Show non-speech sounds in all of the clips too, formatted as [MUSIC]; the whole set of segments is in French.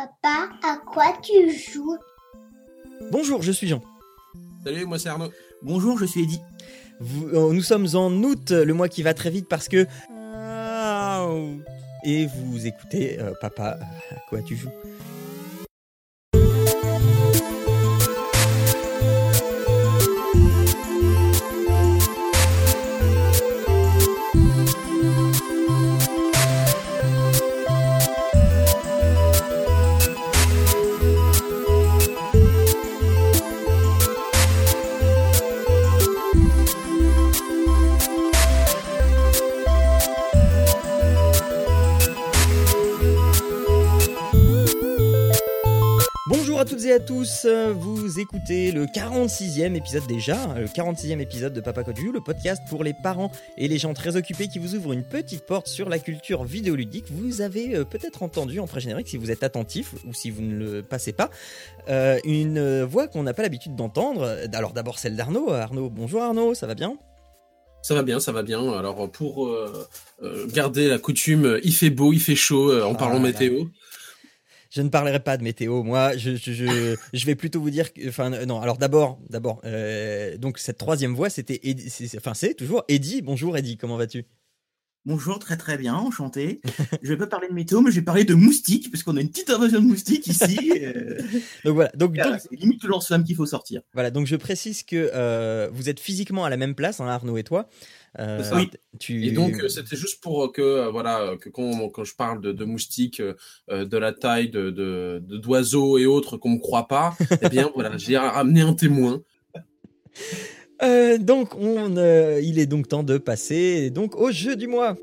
Papa, à quoi tu joues? Bonjour, je suis Jean. Salut, moi c'est Arnaud. Bonjour, je suis Eddy. Euh, nous sommes en août, le mois qui va très vite parce que... Et vous écoutez euh, Papa, à quoi tu joues? Vous écoutez le 46e épisode déjà, euh, le 46e épisode de Papa Code You, le podcast pour les parents et les gens très occupés qui vous ouvrent une petite porte sur la culture vidéoludique. Vous avez euh, peut-être entendu en pré-générique, si vous êtes attentif ou si vous ne le passez pas, euh, une euh, voix qu'on n'a pas l'habitude d'entendre. Alors d'abord celle d'Arnaud. Arnaud, bonjour Arnaud, ça va bien? Ça va bien, ça va bien. Alors pour euh, euh, garder la coutume, il fait beau, il fait chaud euh, en Ah parlant là. météo. Je ne parlerai pas de météo, moi. Je, je, je, [LAUGHS] je vais plutôt vous dire, que, enfin euh, non. Alors d'abord, d'abord, euh, donc cette troisième voix, c'était, enfin c'est toujours Eddie. Bonjour Eddie, comment vas-tu? Bonjour, très très bien, enchanté. [LAUGHS] je vais pas parler de météo, mais je vais parler de moustiques, parce qu'on a une petite invasion de moustiques ici. [LAUGHS] euh, Donc voilà, donc, c'est limite le lance-flamme qu'il faut sortir. voilà, donc je précise que euh, vous êtes physiquement à la même place, hein, Arnaud et toi. Euh. Tu... Et donc euh, c'était juste pour que euh, voilà euh, que quand, quand je parle de, de moustiques euh, de la taille de de- de- d'oiseaux et autres qu'on me croit pas, eh bien [LAUGHS] voilà, j'ai ramené un témoin. Euh, donc on, euh, il est donc temps de passer donc au jeu du mois.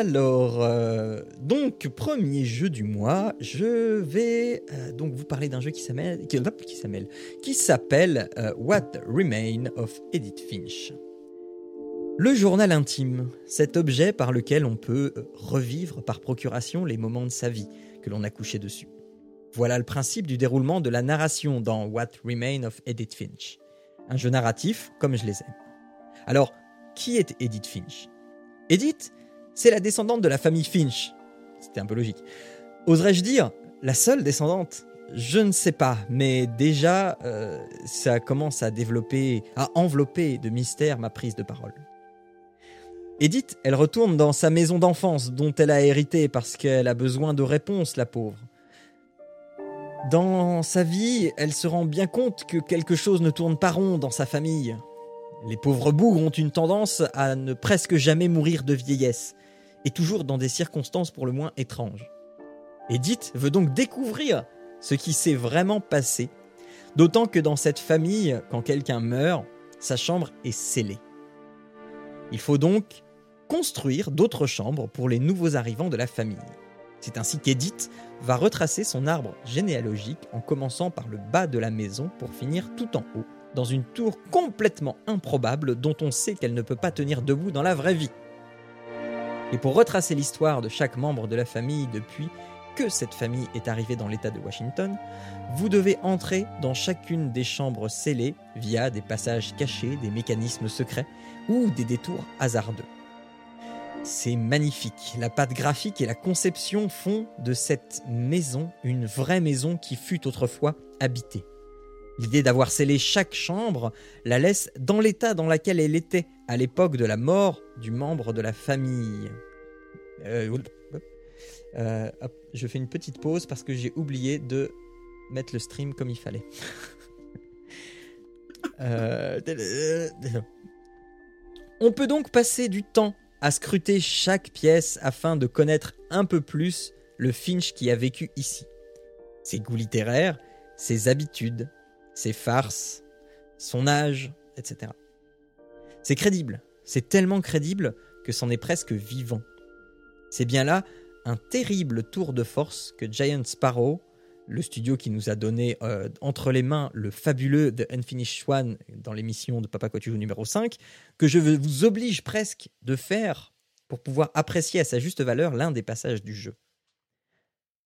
Alors, euh, donc premier jeu du mois, je vais euh, donc vous parler d'un jeu qui s'appelle qui, qui s'appelle euh, What Remain of Edith Finch. Le journal intime, cet objet par lequel on peut revivre par procuration les moments de sa vie que l'on a couché dessus. Voilà le principe du déroulement de la narration dans What Remain of Edith Finch. Un jeu narratif comme je les aime. Alors, qui est Edith Finch? Edith, c'est la descendante de la famille Finch. C'était un peu logique. Oserais-je dire la seule descendante? Je ne sais pas, mais déjà, euh, ça commence à développer, à envelopper de mystère ma prise de parole. Edith, elle retourne dans sa maison d'enfance dont elle a hérité parce qu'elle a besoin de réponses, la pauvre. Dans sa vie, elle se rend bien compte que quelque chose ne tourne pas rond dans sa famille. Les pauvres bougres ont une tendance à ne presque jamais mourir de vieillesse, et toujours dans des circonstances pour le moins étranges. Edith veut donc découvrir ce qui s'est vraiment passé, d'autant que dans cette famille, quand quelqu'un meurt, sa chambre est scellée. Il faut donc construire d'autres chambres pour les nouveaux arrivants de la famille. C'est ainsi qu'Edith va retracer son arbre généalogique en commençant par le bas de la maison pour finir tout en haut, dans une tour complètement improbable dont on sait qu'elle ne peut pas tenir debout dans la vraie vie. Et pour retracer l'histoire de chaque membre de la famille depuis que cette famille est arrivée dans l'État de Washington, vous devez entrer dans chacune des chambres scellées via des passages cachés, des mécanismes secrets ou des détours hasardeux. C'est magnifique. La patte graphique et la conception font de cette maison une vraie maison qui fut autrefois habitée. L'idée d'avoir scellé chaque chambre la laisse dans l'état dans lequel elle était à l'époque de la mort du membre de la famille. Euh, euh, je fais une petite pause parce que j'ai oublié de mettre le stream comme il fallait. [LAUGHS] Euh, On peut donc passer du temps à scruter chaque pièce afin de connaître un peu plus le Finch qui a vécu ici. Ses goûts littéraires, ses habitudes, ses farces, son âge, etc. C'est crédible, c'est tellement crédible que c'en est presque vivant. C'est bien là un terrible tour de force que Giant Sparrow, le studio qui nous a donné euh, entre les mains le fabuleux The Unfinished Swan dans l'émission de Papa Couture numéro 5, que je vous oblige presque de faire pour pouvoir apprécier à sa juste valeur l'un des passages du jeu.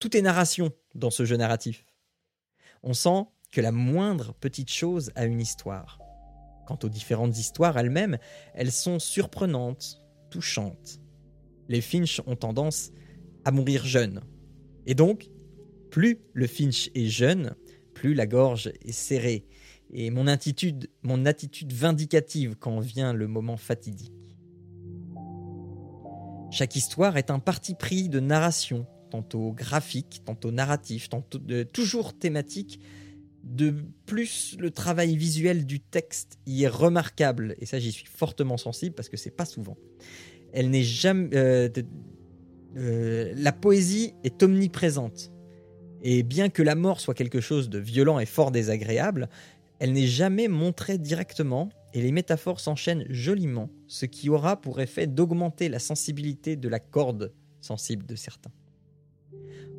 Tout est narration dans ce jeu narratif. On sent la moindre petite chose a une histoire. Quant aux différentes histoires elles-mêmes, elles sont surprenantes, touchantes. Les Finch ont tendance à mourir jeunes. Et donc, plus le Finch est jeune, plus la gorge est serrée. Et mon attitude, mon attitude vindicative quand vient le moment fatidique. Chaque histoire est un parti pris de narration, tantôt graphique, tantôt narratif, tantôt toujours thématique. De plus, le travail visuel du texte y est remarquable, et ça j'y suis fortement sensible parce que c'est pas souvent. Elle n'est jamais. Euh, euh, la poésie est omniprésente. Et bien que la mort soit quelque chose de violent et fort désagréable, elle n'est jamais montrée directement et les métaphores s'enchaînent joliment, ce qui aura pour effet d'augmenter la sensibilité de la corde sensible de certains.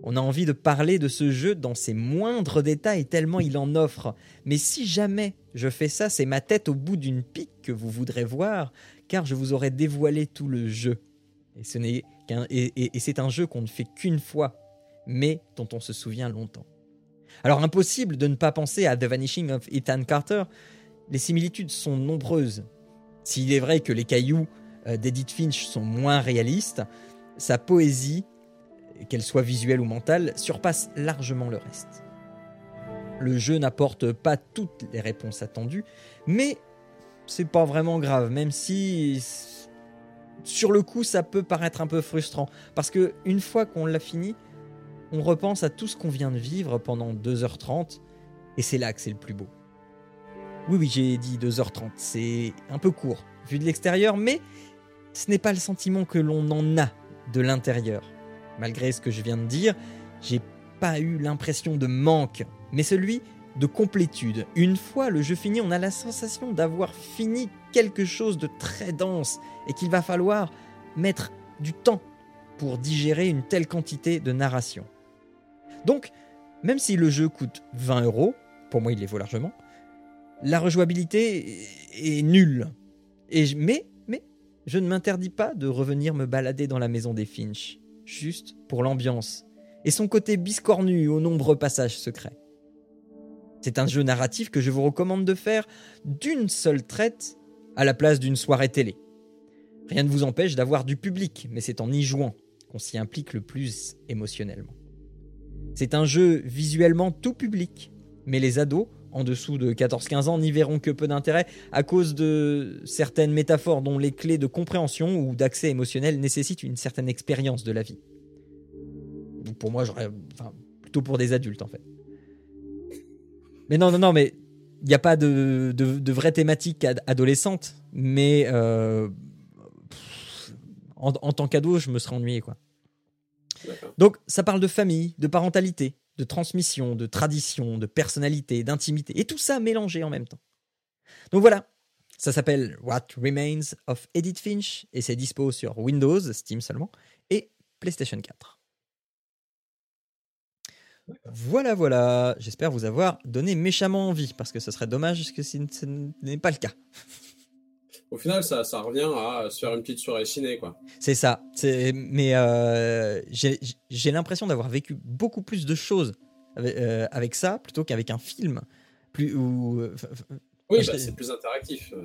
On a envie de parler de ce jeu dans ses moindres détails tellement il en offre, mais si jamais je fais ça, c'est ma tête au bout d'une pique que vous voudrez voir, car je vous aurai dévoilé tout le jeu. Et ce n'est qu'un et, et c'est un jeu qu'on ne fait qu'une fois, mais dont on se souvient longtemps. Alors impossible de ne pas penser à The Vanishing of Ethan Carter. Les similitudes sont nombreuses. S'il est vrai que les cailloux euh, d'Edith Finch sont moins réalistes, sa poésie, qu'elle soit visuelle ou mentale, surpasse largement le reste. Le jeu n'apporte pas toutes les réponses attendues, mais c'est pas vraiment grave, même si sur le coup ça peut paraître un peu frustrant, parce que une fois qu'on l'a fini, on repense à tout ce qu'on vient de vivre pendant 2h30, et c'est là que c'est le plus beau. Oui, oui, j'ai dit 2h30, c'est un peu court vu de l'extérieur, mais ce n'est pas le sentiment que l'on en a de l'intérieur. Malgré ce que je viens de dire, j'ai pas eu l'impression de manque, mais celui de complétude. Une fois le jeu fini, on a la sensation d'avoir fini quelque chose de très dense et qu'il va falloir mettre du temps pour digérer une telle quantité de narration. Donc, même si le jeu coûte 20 euros, pour moi il les vaut largement, la rejouabilité est nulle. Et mais, mais, je ne m'interdis pas de revenir me balader dans la maison des Finch, juste pour l'ambiance et son côté biscornu aux nombreux passages secrets. C'est un jeu narratif que je vous recommande de faire d'une seule traite à la place d'une soirée télé. Rien ne vous empêche d'avoir du public, mais c'est en y jouant qu'on s'y implique le plus émotionnellement. C'est un jeu visuellement tout public, mais les ados, en dessous de 14-15 ans, n'y verront que peu d'intérêt à cause de certaines métaphores dont les clés de compréhension ou d'accès émotionnel nécessitent une certaine expérience de la vie. Pour moi, j'aurais, enfin, plutôt pour des adultes en fait. Mais non, non, non, mais il n'y a pas de, de, vraie thématique adolescente, mais euh, en, en, tant qu'ado, je me serais ennuyé quoi. Donc ça parle de famille, de parentalité, de transmission, de tradition, de personnalité, d'intimité, et tout ça mélangé en même temps. Donc voilà, ça s'appelle What Remains of Edith Finch, et c'est dispo sur Windows, Steam seulement, et PlayStation 4. Voilà, voilà, j'espère vous avoir donné méchamment envie, parce que ce serait dommage que ce n'est pas le cas [LAUGHS] au final, ça, ça revient à se faire une petite soirée ciné, quoi. C'est ça. Mais euh, j'ai l'impression d'avoir vécu beaucoup plus de choses avec, euh, ça plutôt qu'avec un film. Plus, ou, oui, bah, c'est plus interactif. Euh.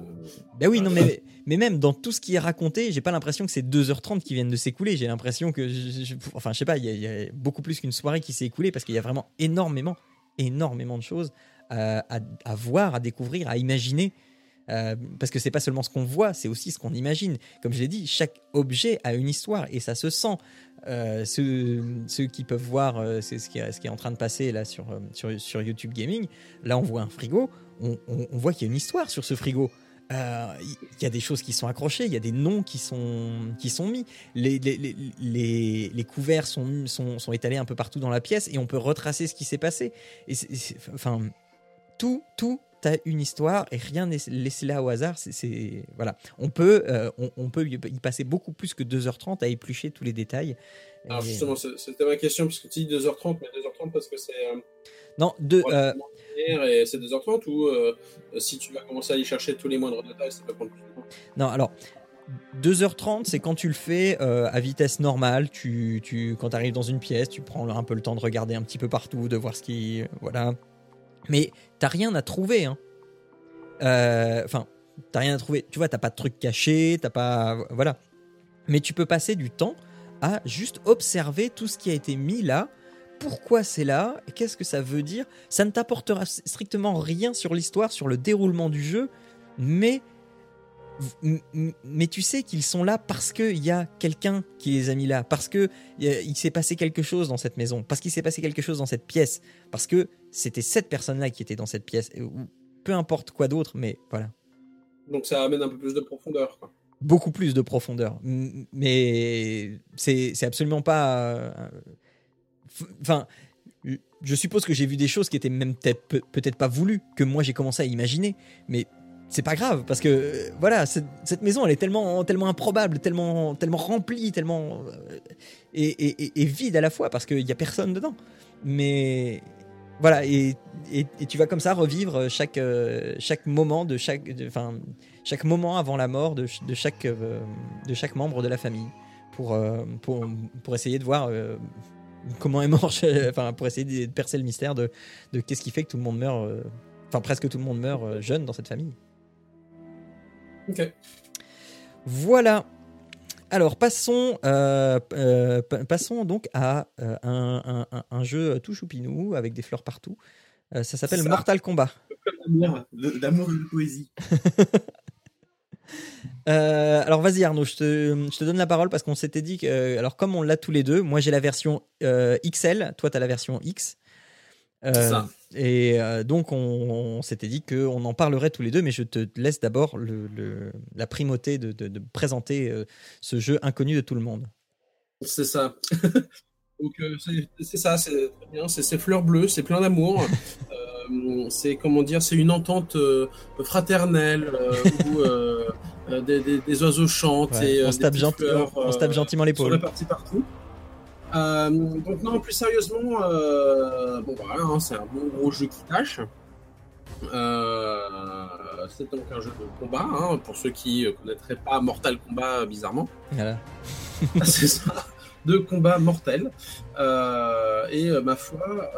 Ben oui, non, mais, mais même dans tout ce qui est raconté, j'ai pas l'impression que c'est 2h30 qui viennent de s'écouler. J'ai l'impression que, je, enfin, je sais pas, il y, a beaucoup plus qu'une soirée qui s'est écoulée parce qu'il y a vraiment énormément, énormément de choses à, à, voir, à découvrir, à imaginer. Euh, parce que c'est pas seulement ce qu'on voit, c'est aussi ce qu'on imagine. Comme je l'ai dit, chaque objet a une histoire et ça se sent. Euh, ceux, qui peuvent voir, euh, ce qui, est, en train de passer là sur, sur, sur YouTube Gaming. Là, on voit un frigo, on, voit qu'il y a une histoire sur ce frigo. Il y a des choses qui sont accrochées, il y a des noms qui sont, qui sont mis. Les, les, les, les couverts sont, sont, sont, étalés un peu partout dans la pièce et on peut retracer ce qui s'est passé. Et enfin, tout, tout tu une histoire et rien n'est laissé là au hasard. C'est voilà, on peut, euh, on, peut y passer beaucoup plus que 2h30 à éplucher tous les détails. Alors justement, c'était ma question puisque tu dis 2h30, mais 2h30 parce que c'est euh, non deux. Euh, et c'est 2h30 ou si tu vas commencer à y chercher tous les moindres détails, ça peut prendre plus de temps. Non, alors. 2h30, c'est quand tu le fais à vitesse normale. Tu, tu, quand tu arrives dans une pièce, tu prends un peu le temps de regarder un petit peu partout, de voir ce qui. Voilà Mais t'as rien à trouver. Hein. Euh, Enfin, t'as rien à trouver. Tu vois, t'as pas de trucs cachés, t'as pas. Voilà. Mais tu peux passer du temps à juste observer tout ce qui a été mis là. Pourquoi c'est là? Qu'est-ce que ça veut dire? Ça ne t'apportera strictement rien sur l'histoire, sur le déroulement du jeu, mais mais tu sais qu'ils sont là parce qu'il y a quelqu'un qui les a mis là, parce que il s'est passé quelque chose dans cette maison, parce qu'il s'est passé quelque chose dans cette pièce, parce que c'était cette personne-là qui était dans cette pièce, et- ou peu importe quoi d'autre, mais voilà. Donc ça amène un peu plus de profondeur. Quoi. Beaucoup plus de profondeur. Mais c'est absolument pas. euh, Enfin. Je suppose que j'ai vu des choses qui étaient même peut-être peut- peut-être pas voulues, que moi j'ai commencé à imaginer, mais c'est pas grave parce que voilà cette, maison elle est tellement tellement improbable tellement tellement remplie tellement euh, et, vide à la fois parce qu'il y a personne dedans. Mais voilà et, tu vas comme ça revivre chaque euh, chaque moment de chaque enfin chaque moment avant la mort de, ch- de chaque euh, de chaque membre de la famille pour pour, pour essayer de voir comment est mort [LAUGHS] enfin pour essayer de percer le mystère de, de qu'est-ce qui fait que tout le monde meurt enfin presque tout le monde meurt jeune dans cette famille Ok. voilà. Alors passons, euh, euh, pa- passons donc à euh, un, un- un- un jeu tout choupinou avec des fleurs partout. Ça s'appelle. Mortal Kombat. D'amour et de poésie. [LAUGHS] Alors vas-y Arnaud, je te, je te donne la parole parce qu'on s'était dit que, alors comme on l'a tous les deux, moi j'ai la version XL, toi tu as la version X. Ça. Et euh, donc on, on s'était dit qu'on en parlerait tous les deux, mais je te laisse d'abord le, le- la primauté de, de- de présenter euh, ce jeu inconnu de tout le monde. C'est ça. [LAUGHS] Donc euh, c'est ça, c'est très bien. C'est ces fleurs bleues, c'est plein d'amour. [LAUGHS] C'est comment dire, c'est une entente fraternelle où des, des- des oiseaux chantent Ouais, et on, se tape fleurs, on se tape gentiment l'épaule. partout. Euh, donc non, plus sérieusement, euh, bon voilà, hein, c'est un bon gros jeu qui tâche. Euh, c'est donc un jeu de combat, hein, pour ceux qui ne connaîtraient pas Mortal Kombat bizarrement. Voilà. [LAUGHS] c'est ça, de combat mortel. Et ma foi,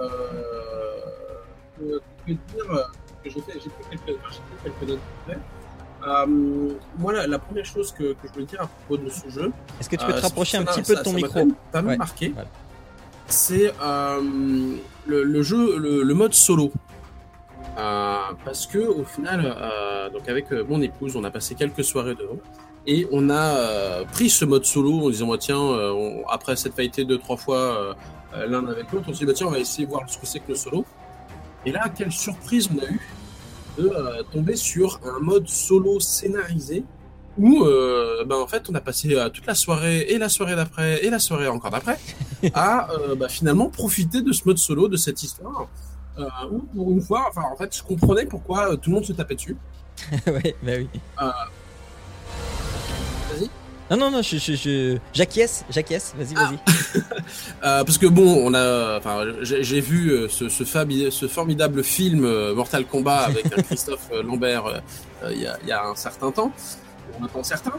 je peux dire que j'ai fait, j'ai quelques, quelques notes. Euh, moi, la, la première chose que, que je voulais dire à propos de ce jeu, Est-ce que tu peux euh, te rapprocher un petit peu de ton ça m'a micro même Pas Ouais, marqué. voilà. C'est euh, le, le jeu, le, le mode solo. Parce que au final, donc avec mon épouse, on a passé quelques soirées devant et on a euh, pris ce mode solo en disant bah, tiens, euh, on- après cette été deux trois fois euh, l'un avec l'autre, on s'est dit bah, tiens, on va essayer de voir ce que c'est que le solo. Et là, quelle surprise on a eu de euh, tomber sur un mode solo scénarisé où euh, ben, en fait on a passé euh, toute la soirée et la soirée d'après et la soirée encore d'après [LAUGHS] à bah, finalement profiter de ce mode solo de cette histoire où pour une fois enfin en fait je comprenais pourquoi tout le monde se tapait dessus [LAUGHS] ouais, bah oui. Non, non, non, je, je, je- j'acquiesce, j'acquiesce. Vas-y, vas-y. [LAUGHS] Euh, parce que bon, on a, enfin, j'ai j'ai vu euh, ce, ce, fabi- ce formidable film euh, Mortal Kombat avec [LAUGHS] Christophe Lambert il y, a, il y a un certain temps, un temps certain.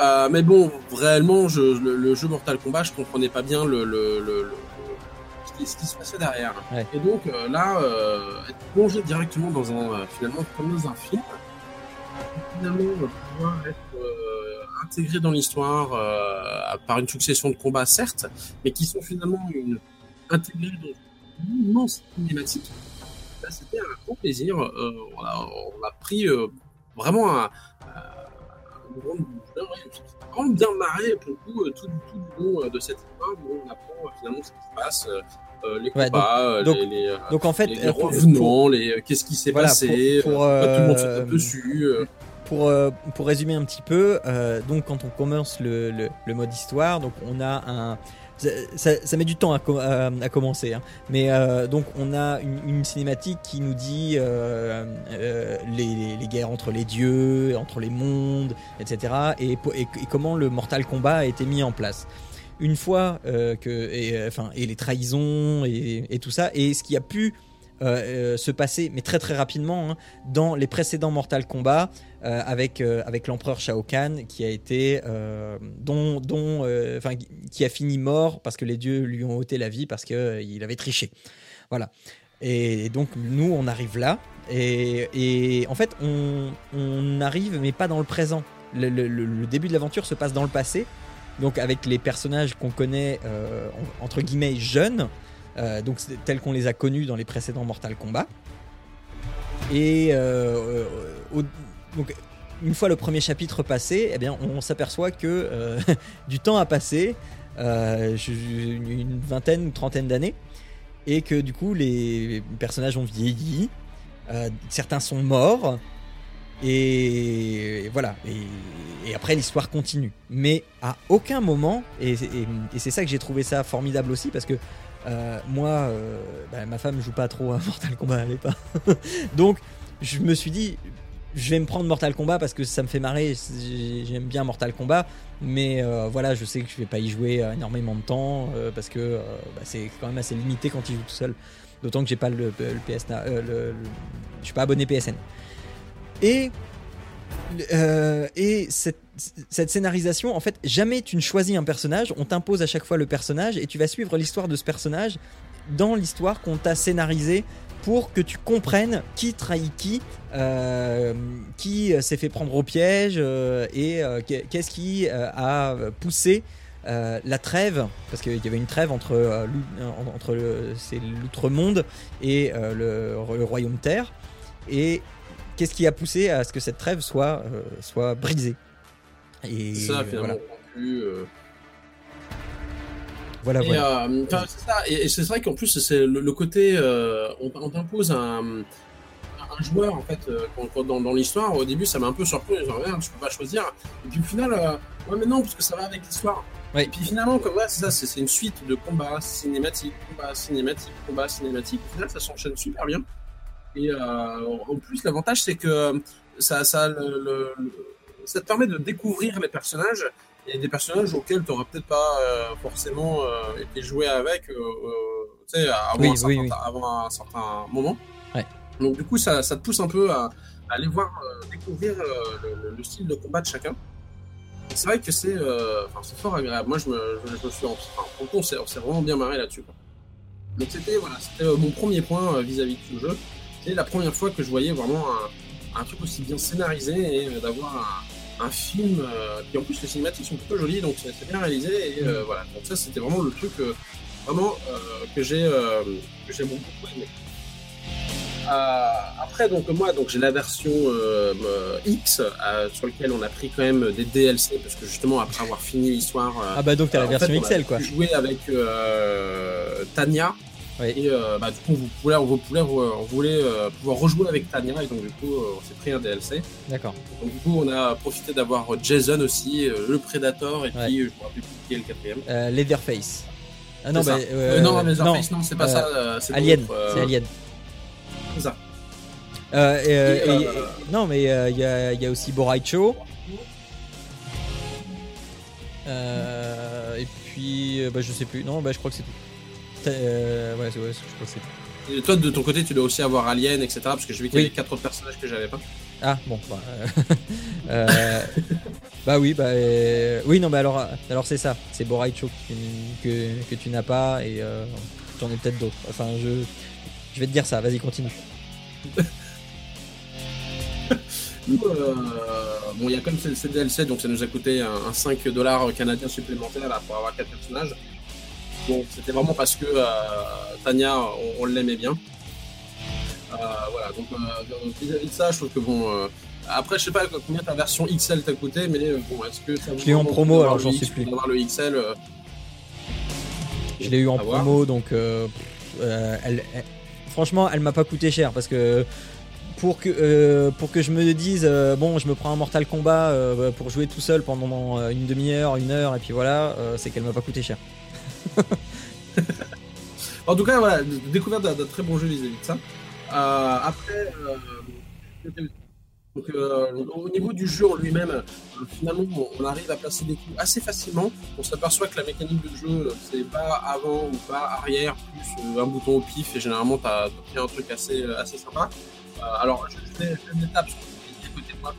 Euh, mais bon, réellement, je, le, le jeu Mortal Kombat, je comprenais pas bien le, le, le, ce, qui, ce qui se passait derrière. Ouais. Et donc là, euh, être plongé directement dans un, finalement, comme dans un film, finalement, pouvoir être euh, intégré dans l'histoire euh, par une succession de combats, certes, mais qui sont finalement une, intégrés dans une immense cinématique. Là, c'était un grand plaisir. Euh, on, a, on a pris euh, vraiment un, vraiment bien marré pour le coup, tout, tout du long de cette histoire où on apprend finalement ce qui se passe, euh, les combats, donc- les, les, Donc en fait, les, les pour, revenants, les qu'est-ce qui s'est Voilà, passé, pour- euh, tout le monde se tape dessus. Pour, euh, pour résumer un petit peu, euh, donc quand on commence le, le, mode histoire, donc on a un. Ça, ça- met du temps à, à- commencer, hein. mais euh, donc on a une, cinématique qui nous dit les, les- guerres entre les dieux, entre les mondes, etc. Et, et- comment le Mortal Kombat a été mis en place. Une fois que, et, enfin, et les trahisons et, et tout ça, et ce qui a pu euh, euh, se passer, mais très très rapidement, hein, dans les précédents Mortal Kombat, euh, avec, avec l'empereur Shao Kahn qui a été dont, dont qui a fini mort parce que les dieux lui ont ôté la vie parce que euh, il avait triché voilà Et donc nous, on arrive là. Et, et en fait, on, arrive, mais pas dans le présent. Le, début de l'aventure se passe dans le passé. Donc avec les personnages qu'on connaît, en- entre guillemets, jeunes. Euh, donc tels qu'on les a connus dans les précédents Mortal Kombat. Et euh, euh, donc une fois le premier chapitre passé, eh bien, on s'aperçoit que euh, [LAUGHS] du temps a passé, une vingtaine ou trentaine d'années, et que du coup les personnages ont vieilli, certains sont morts, et voilà. Et, après l'histoire continue. Mais à aucun moment, et c'est ça que j'ai trouvé ça formidable aussi, parce que euh, moi, euh, bah, ma femme joue pas trop à [LAUGHS] Mortal Kombat, elle est pas. [LAUGHS] Donc je me suis dit, je vais me prendre Mortal Kombat parce que ça me fait marrer. j'ai- J'aime bien Mortal Kombat, mais euh, voilà, je sais que je vais pas y jouer énormément de temps parce que bah, c'est quand même assez limité quand il joue tout seul. D'autant que j'ai pas le, le PS, le- le- je suis pas abonné PSN. Et euh, et cette, scénarisation, en fait, jamais tu ne choisis un personnage, on t'impose à chaque fois le personnage et tu vas suivre l'histoire de ce personnage dans l'histoire qu'on t'a scénarisée pour que tu comprennes qui trahit qui, euh, qui euh, s'est fait prendre au piège et qu'est- qu'est-ce qui a poussé la trêve, parce qu'il y avait une trêve entre, entre l'outre-monde et le, le royaume terre, et qu'est-ce qui a poussé à ce que cette trêve soit, euh, soit brisée. Et ça, finalement, voilà. euh, Voilà, Et, voilà. euh. Et, et c'est vrai qu'en plus, c'est le, le côté, on, on t'impose un, un joueur en fait euh, dans, dans l'histoire. Au début, ça m'a un peu surpris. Genre, merde, je peux pas choisir. Et puis au final, euh, ouais, mais non, parce que ça va avec l'histoire. Ouais. Et puis finalement, comme ouais, c'est ça, c'est c'est une suite de combats cinématiques, combats cinématiques, combats cinématiques. Au final, ça s'enchaîne super bien. Et euh, en plus, l'avantage, c'est que ça, ça, le- le- le- ça te permet de découvrir les personnages et des personnages auxquels tu n'aurais peut-être pas euh, forcément euh, été joué avec euh, euh, avant, Oui, un certain, oui, oui. avant un certain moment. Ouais. Donc du coup, ça, ça te pousse un peu à, à aller voir, euh, découvrir euh, le, le- le style de combat de chacun. C'est vrai que c'est euh, fort agréable. Moi, je me, je, je me suis... Enfin, on s'est vraiment bien marré là-dessus. Donc c'était voilà, euh, mon premier point euh, vis-à-vis de ce jeu. C'est la première fois que je voyais vraiment un, un truc aussi bien scénarisé et euh, d'avoir un, un film euh, qui en plus les cinématiques sont plutôt jolies donc c'est bien réalisé et euh, voilà donc ça c'était vraiment le truc euh, vraiment que j'ai beaucoup aimé. Euh, après donc moi donc j'ai la version euh, euh, X sur laquelle on a pris quand même des DLC parce que justement après avoir fini l'histoire Ah bah donc t'as la version fait, on a XL quoi. jouer avec Tania. Et euh, bah, du coup, vous voulez, on voulait euh, pouvoir rejouer avec Tania. Et donc, du coup, euh, on s'est pris un DLC. D'accord. Donc, du coup, on a profité d'avoir Jason aussi, euh, le Predator. Et puis, Ouais. euh, je me rappelle plus qui est le quatrième. Euh, Leatherface. Ah non, bah, euh, Euh, non, mais Leatherface, non, c'est pas euh, ça. euh, c'est Alien, euh, c'est Alien. c'est ça. Euh, et, euh, Et, et- euh, non, mais euh, il y, a, il y a aussi Boraicho. Euh, et puis, euh, bah, je sais plus. Non, bah, je crois que c'est tout. Euh, ouais, c'est- ouais, je tout. Et toi, de ton côté, tu dois aussi avoir Alien, etc. Parce que j'ai vu qu'il y Oui. avait quatre autres personnages que j'avais pas. Ah, bon. Bah, euh, [LAUGHS] euh, bah oui, bah, euh, oui, non, mais alors, alors c'est ça. C'est Boraicho que, tu- que, que tu n'as pas et euh, j'en ai peut-être d'autres. Enfin, je, je vais te dire ça. Vas-y, continue. [LAUGHS] Bon, il y a comme c'est c'est DLC, donc ça nous a coûté un, un 5 dollars canadiens supplémentaires là, pour avoir quatre personnages. Bon, c'était vraiment parce que euh, Tania, on, on l'aimait bien. Euh, voilà, donc euh, vis-à-vis de ça, je trouve que bon. après, je sais pas combien ta version XL t'a coûté, mais bon, est-ce que ça Je l'ai eu en promo, alors j'en sais plus. le XL. euh, Je l'ai eu en voir. promo, donc euh, euh, elle, elle- franchement, elle m'a pas coûté cher parce que pour que pour que je me dise bon, je me prends un Mortal Kombat pour jouer tout seul pendant une demi-heure, une heure, et puis voilà, c'est qu'elle m'a pas coûté cher. [LAUGHS] En tout cas, voilà, découverte d'un très bon jeu vis-à-vis de ça. Euh, après, euh, euh, au niveau du jeu en lui-même, finalement, on, arrive à placer des coups assez facilement. On s'aperçoit que la mécanique de jeu, c'est pas avant ou pas arrière, plus un bouton au pif, et généralement, tu as un truc assez, assez sympa. Alors, je je fais une étape sur à côté de moi.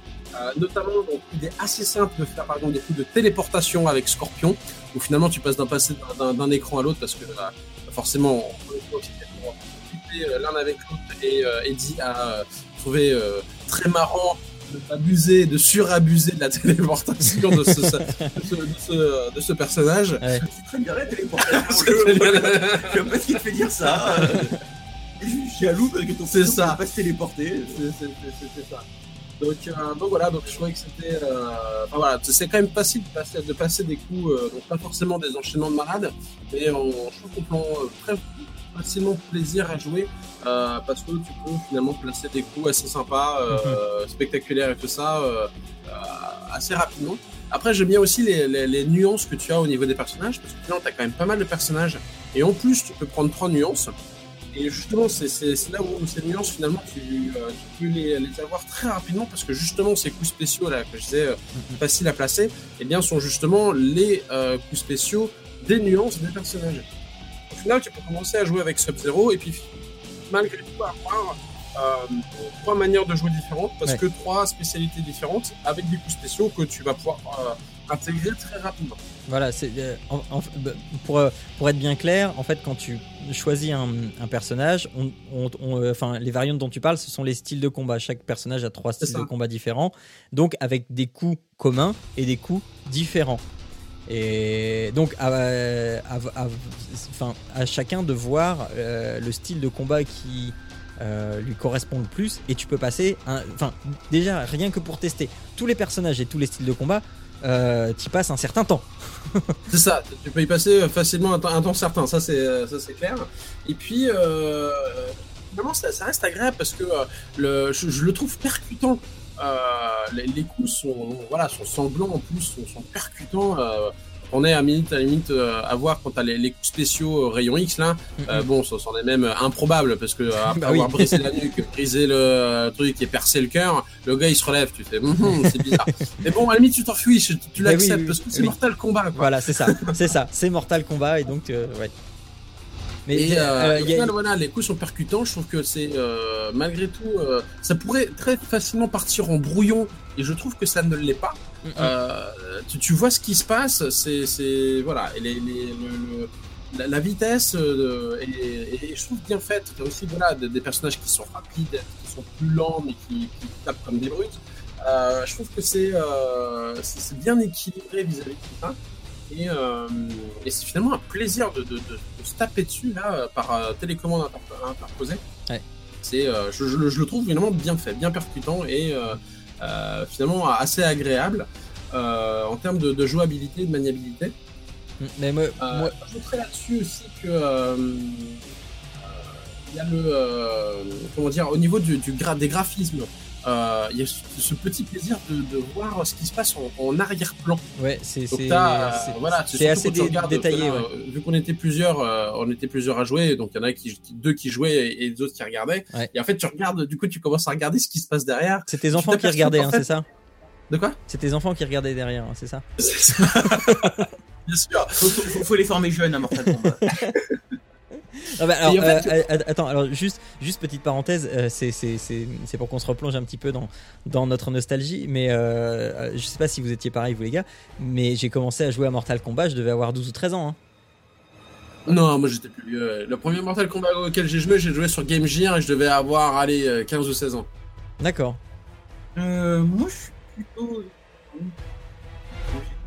Notamment, donc, il est assez simple de faire par exemple des coups de téléportation avec Scorpion, où finalement tu passes d'un passé d'un- écran à l'autre parce que euh, forcément, on discuté euh, l'un avec l'autre et euh, Eddie a euh, trouvé euh, très marrant d'abuser, de surabuser de la [LAUGHS] téléportation de ce, de ce, de ce- de ce personnage. Ouais. C'est très bien la téléportation. [LAUGHS] [LAUGHS] Je sais pas ce qui te fait dire ça. Je suis jaloux parce que ton C'est ça. pas se téléporter. C'est- ça. Donc, euh, donc voilà, donc je trouvais que c'était. euh, enfin, voilà, c'est quand même facile de passer, de passer des coups, euh, donc pas forcément des enchaînements de malades, mais on, je trouve qu'on prend très facilement plaisir à jouer euh, parce que tu peux finalement placer des coups assez sympas, euh, spectaculaires et tout ça euh, assez rapidement. Après, j'aime bien aussi les, les, les nuances que tu as au niveau des personnages parce que finalement, tu as quand même pas mal de personnages et en plus, tu peux prendre trois nuances. Et justement, c'est là où ces nuances, finalement, tu, euh, tu peux les, les avoir très rapidement parce que justement, ces coups spéciaux là que je disais euh, faciles à placer, eh bien, sont justement les euh, coups spéciaux des nuances des personnages. Au final, tu peux commencer à jouer avec Sub-Zero et puis malgré tout avoir euh, trois manières de jouer différentes parce Ouais. que trois spécialités différentes avec des coups spéciaux que tu vas pouvoir intégrer très rapidement. Voilà, c'est euh, en- en- bah, pour euh, pour être bien clair, en fait, quand tu choisis un, un personnage, on, on- on, euh, enfin, les variantes dont tu parles, ce sont les styles de combat. Chaque personnage a trois styles de combat différents, donc avec des coups communs et des coups différents. Et donc, à, à- à- enfin, à chacun de voir euh, le style de combat qui euh, lui correspond le plus, et tu peux passer, un- enfin, déjà rien que pour tester tous les personnages et tous les styles de combat, euh, tu passes un certain temps. [LAUGHS] C'est ça, tu peux y passer facilement un temps, certain, ça c'est euh, clair. Et puis euh, finalement ça, reste agréable parce que euh, le, je, le trouve percutant. Euh, les, coups sont voilà sont sanglants en plus, sont percutants. Euh, on est à limite à limite euh, à voir quand t'as les, les coups spéciaux euh, rayon X là. Euh, bon, ça c'en est même improbable parce que euh, [LAUGHS] après Bah oui. avoir brisé la nuque, brisé le euh, truc et percé le cœur, le gars il se relève, tu fais Hum, c'est bizarre. [LAUGHS] Mais bon, à la limite tu t'en fuis, tu, tu Mais oui, l'acceptes oui, parce que c'est. Mortal Kombat. Quoi. Voilà, c'est ça, [LAUGHS] c'est ça, c'est Mortal Kombat et donc euh, ouais. Mais Et, euh, euh, et au il y a- voilà, les coups sont percutants. Je trouve que c'est euh, malgré tout, euh, ça pourrait très facilement partir en brouillon, et je trouve que ça ne l'est pas. Mm. Euh, tu, tu vois ce qui se passe, c'est, voilà, et les, les- le- le- la, la vitesse euh, est, est- je trouve bien faite. T'as aussi voilà des, des personnages qui sont rapides, qui sont plus lents, mais qui, qui tapent comme des brutes. Euh, je trouve que c'est, euh, c'est, c'est bien équilibré vis-à-vis de tout ça. Et, euh, et c'est finalement un plaisir de, de, de, de se taper dessus là par euh, télécommande inter- interposée. Ouais. C'est, euh, je, je le- je le trouve vraiment bien fait, bien percutant et euh, finalement assez agréable en termes de, jouabilité de maniabilité. mais moi, là-dessus aussi que il y a le comment dire au niveau du, du gra- des graphismes. Euh, Il y a ce, ce petit plaisir de, de voir ce qui se passe en, en arrière-plan. ouais, c'est c'est euh, voilà, assez dé- regardes, détaillé. euh, ouais. Vu qu'on était plusieurs, euh, on était plusieurs à jouer, donc il y en a qui, qui- deux qui jouaient et, et deux autres qui regardaient. Ouais. Et en fait, tu regardes, du coup, tu commences à regarder ce qui se passe derrière. C'est tes enfants qui regardaient, hein, c'est ça? De quoi? C'est tes enfants qui regardaient derrière, hein, c'est ça? [LAUGHS] C'est ça. [LAUGHS] Bien sûr. Faut, faut- faut les former jeunes à Mortal Kombat. Ah bah, alors, en fait, euh, euh, attends, alors juste, juste petite parenthèse, euh, c'est c'est- c'est- c'est pour qu'on se replonge un petit peu dans, dans notre nostalgie, mais euh, euh, je sais pas si vous étiez pareil, vous les gars, mais j'ai commencé à jouer à Mortal Kombat, je devais avoir 12 ou 13 ans. hein. Non, moi j'étais plus vieux. Le premier Mortal Kombat auquel j'ai joué, j'ai joué sur Game Gear et je devais avoir, allez, euh, 15 ou 16 ans. D'accord. Euh, moi, je suis plutôt.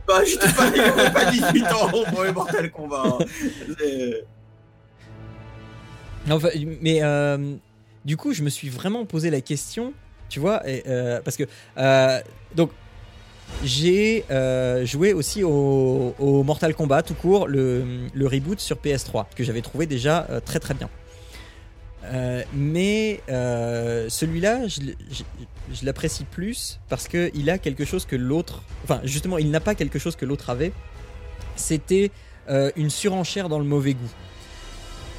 Bah, j'étais pas, pas 18 ans pour le Mortal Kombat. C'est- Mais euh, du coup, je me suis vraiment posé la question, tu vois, euh, parce que euh, donc j'ai joué aussi au, Mortal Kombat tout court, le, reboot sur PS3 que j'avais trouvé déjà très très bien. Mais celui-là, je, je- l'apprécie plus parce que il a quelque chose que l'autre, enfin justement, il n'a pas quelque chose que l'autre avait. C'était une surenchère dans le mauvais goût.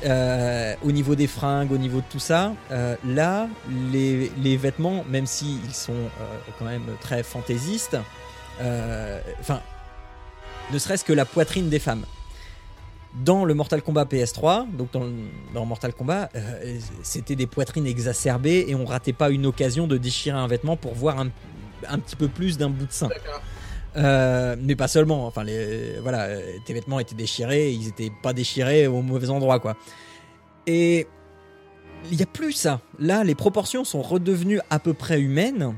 Euh, au niveau des fringues, au niveau de tout ça, euh, là, les, vêtements, même s'ils sont euh, quand même très fantaisistes, enfin, ne serait-ce que la poitrine des femmes. Dans le Mortal Kombat PS3, donc dans, Mortal Kombat, c'était des poitrines exacerbées et on ratait pas une occasion de déchirer un vêtement pour voir un, un petit peu plus d'un bout de sein. Euh, mais pas seulement. Enfin, les, voilà, tes vêtements étaient déchirés, ils étaient pas déchirés au mauvais endroit, quoi. Et il n'y a plus ça. Là, les proportions sont redevenues à peu près humaines.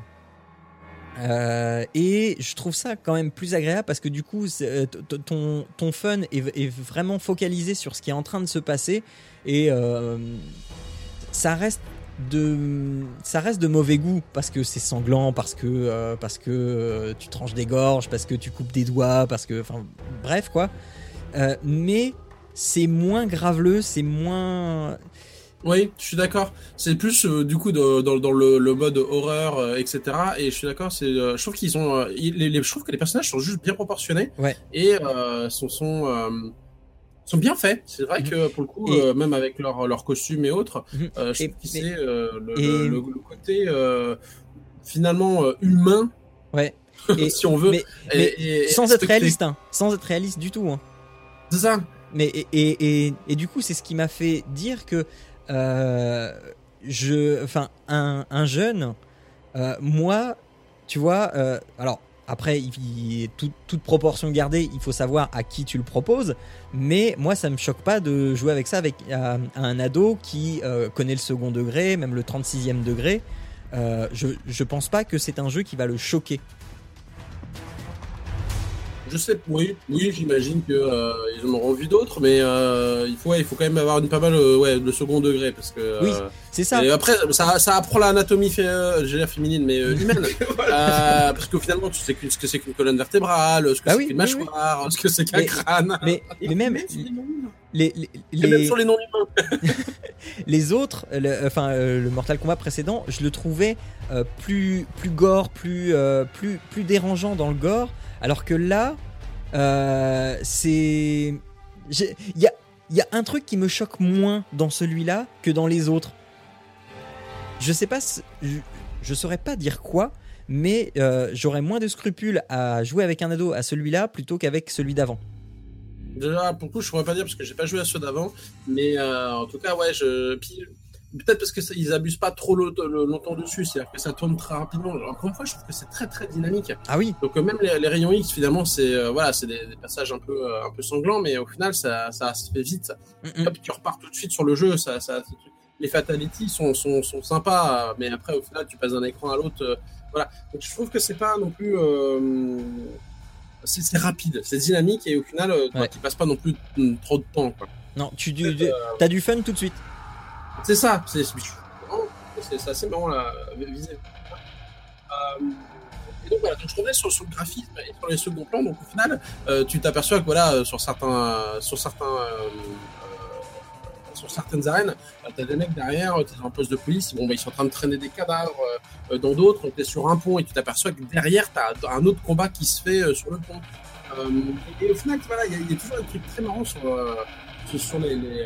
Euh, et je trouve ça quand même plus agréable parce que du coup, euh, ton, ton fun est, vraiment focalisé sur ce qui est en train de se passer et ça reste de ça reste de mauvais goût parce que c'est sanglant, parce que euh, parce que euh, tu tranches des gorges, parce que tu coupes des doigts, parce que enfin bref quoi. Euh, mais c'est moins graveleux, c'est moins Oui, je suis d'accord. C'est plus euh, du coup de- dans, dans le, le mode horreur, euh, etc. Et je suis d'accord. C'est, euh, je trouve qu'ils ont, ils- les, je trouve que les personnages sont juste bien proportionnés. Ouais. Et sont sont sont bien faits. C'est vrai Mhm. que pour le coup, Et- euh, même avec leur leur costume et autres, Mhm. euh, je Et- trouve que mais- c'est euh, le, et- le- le- le côté finalement humain, ouais. [LAUGHS] Et- si on veut. mais- mais sans être réaliste, hein. sans être réaliste du tout. Hein. C'est ça. Mais et, et, et, et du coup, c'est ce qui m'a fait dire que je, enfin, un, un jeune, moi, tu vois, alors après, il, toute proportion gardée, il faut savoir à qui tu le proposes. Mais moi, ça me choque pas de jouer avec ça avec à- à un ado qui euh, connaît le second degré, même le 36e degré. Euh, je, je pense pas que c'est un jeu qui va le choquer. Je sais, oui, oui, j'imagine que euh, ils en auront vu d'autres, mais euh, il faut, ouais, il faut quand même avoir une pas mal, euh, ouais, de second degré parce que. Oui, euh, C'est ça. Et après, ça, ça apprend l'anatomie, fé- euh, féminine, mais euh, humaine. [LAUGHS] Euh, parce que finalement, tu sais ce que c'est qu'une colonne vertébrale, ce que Bah c'est oui, qu'une oui, mâchoire, ce que c'est qu'un crâne. Mais, mais même sur les les, les, même sur les noms humains. [LAUGHS] Les autres, le, enfin euh, le Mortal Kombat précédent, je le trouvais euh, plus plus gore, plus euh, plus plus dérangeant dans le gore, alors que là, euh, c'est il y a il y a un truc qui me choque moins dans celui-là que dans les autres. Je sais pas, je, je saurais pas dire quoi, mais euh, j'aurais moins de scrupules à jouer avec un ado à celui-là plutôt qu'avec celui d'avant. Déjà, pour le coup, je pourrais pas dire parce que j'ai pas joué à ceux d'avant, mais euh, en tout cas, ouais, je. Peut-être parce que ça- ils abusent pas trop le- le- longtemps dessus, c'est-à-dire que ça tourne très rapidement. Encore une fois, je trouve que c'est très très dynamique. Ah oui, Donc euh, même les, les rayons X, finalement, c'est euh, voilà, c'est des, des passages un peu un peu sanglants, mais au final, ça, ça se fait vite. Mm, mm. Hop, tu repars tout de suite sur le jeu. Ça, ça, les fatalities sont, sont, sont sympas, mais après, au final, tu passes d'un écran à l'autre. euh, voilà. Donc je trouve que c'est pas non plus. euh, c'est rapide, c'est dynamique et au final, euh, Ouais. tu passes pas non plus trop de temps. quoi. non, tu t'as du fun tout de suite. C'est ça, c'est assez marrant là, visé. Euh, et donc voilà, donc je revenais sur, sur le graphisme et sur les seconds plans. Donc au final, euh, tu t'aperçois que voilà, sur certains, sur certains, euh, sur certaines arènes, euh, t'as des mecs derrière, euh, t'es dans un poste de police, bon, bah, ils sont en train de traîner des cadavres. euh, dans d'autres, t'es sur un pont et tu t'aperçois que derrière, t'as un autre combat qui se fait euh, sur le pont. Et au final, voilà, il y, a- il y a toujours un truc très marrant sur, sur, les, les,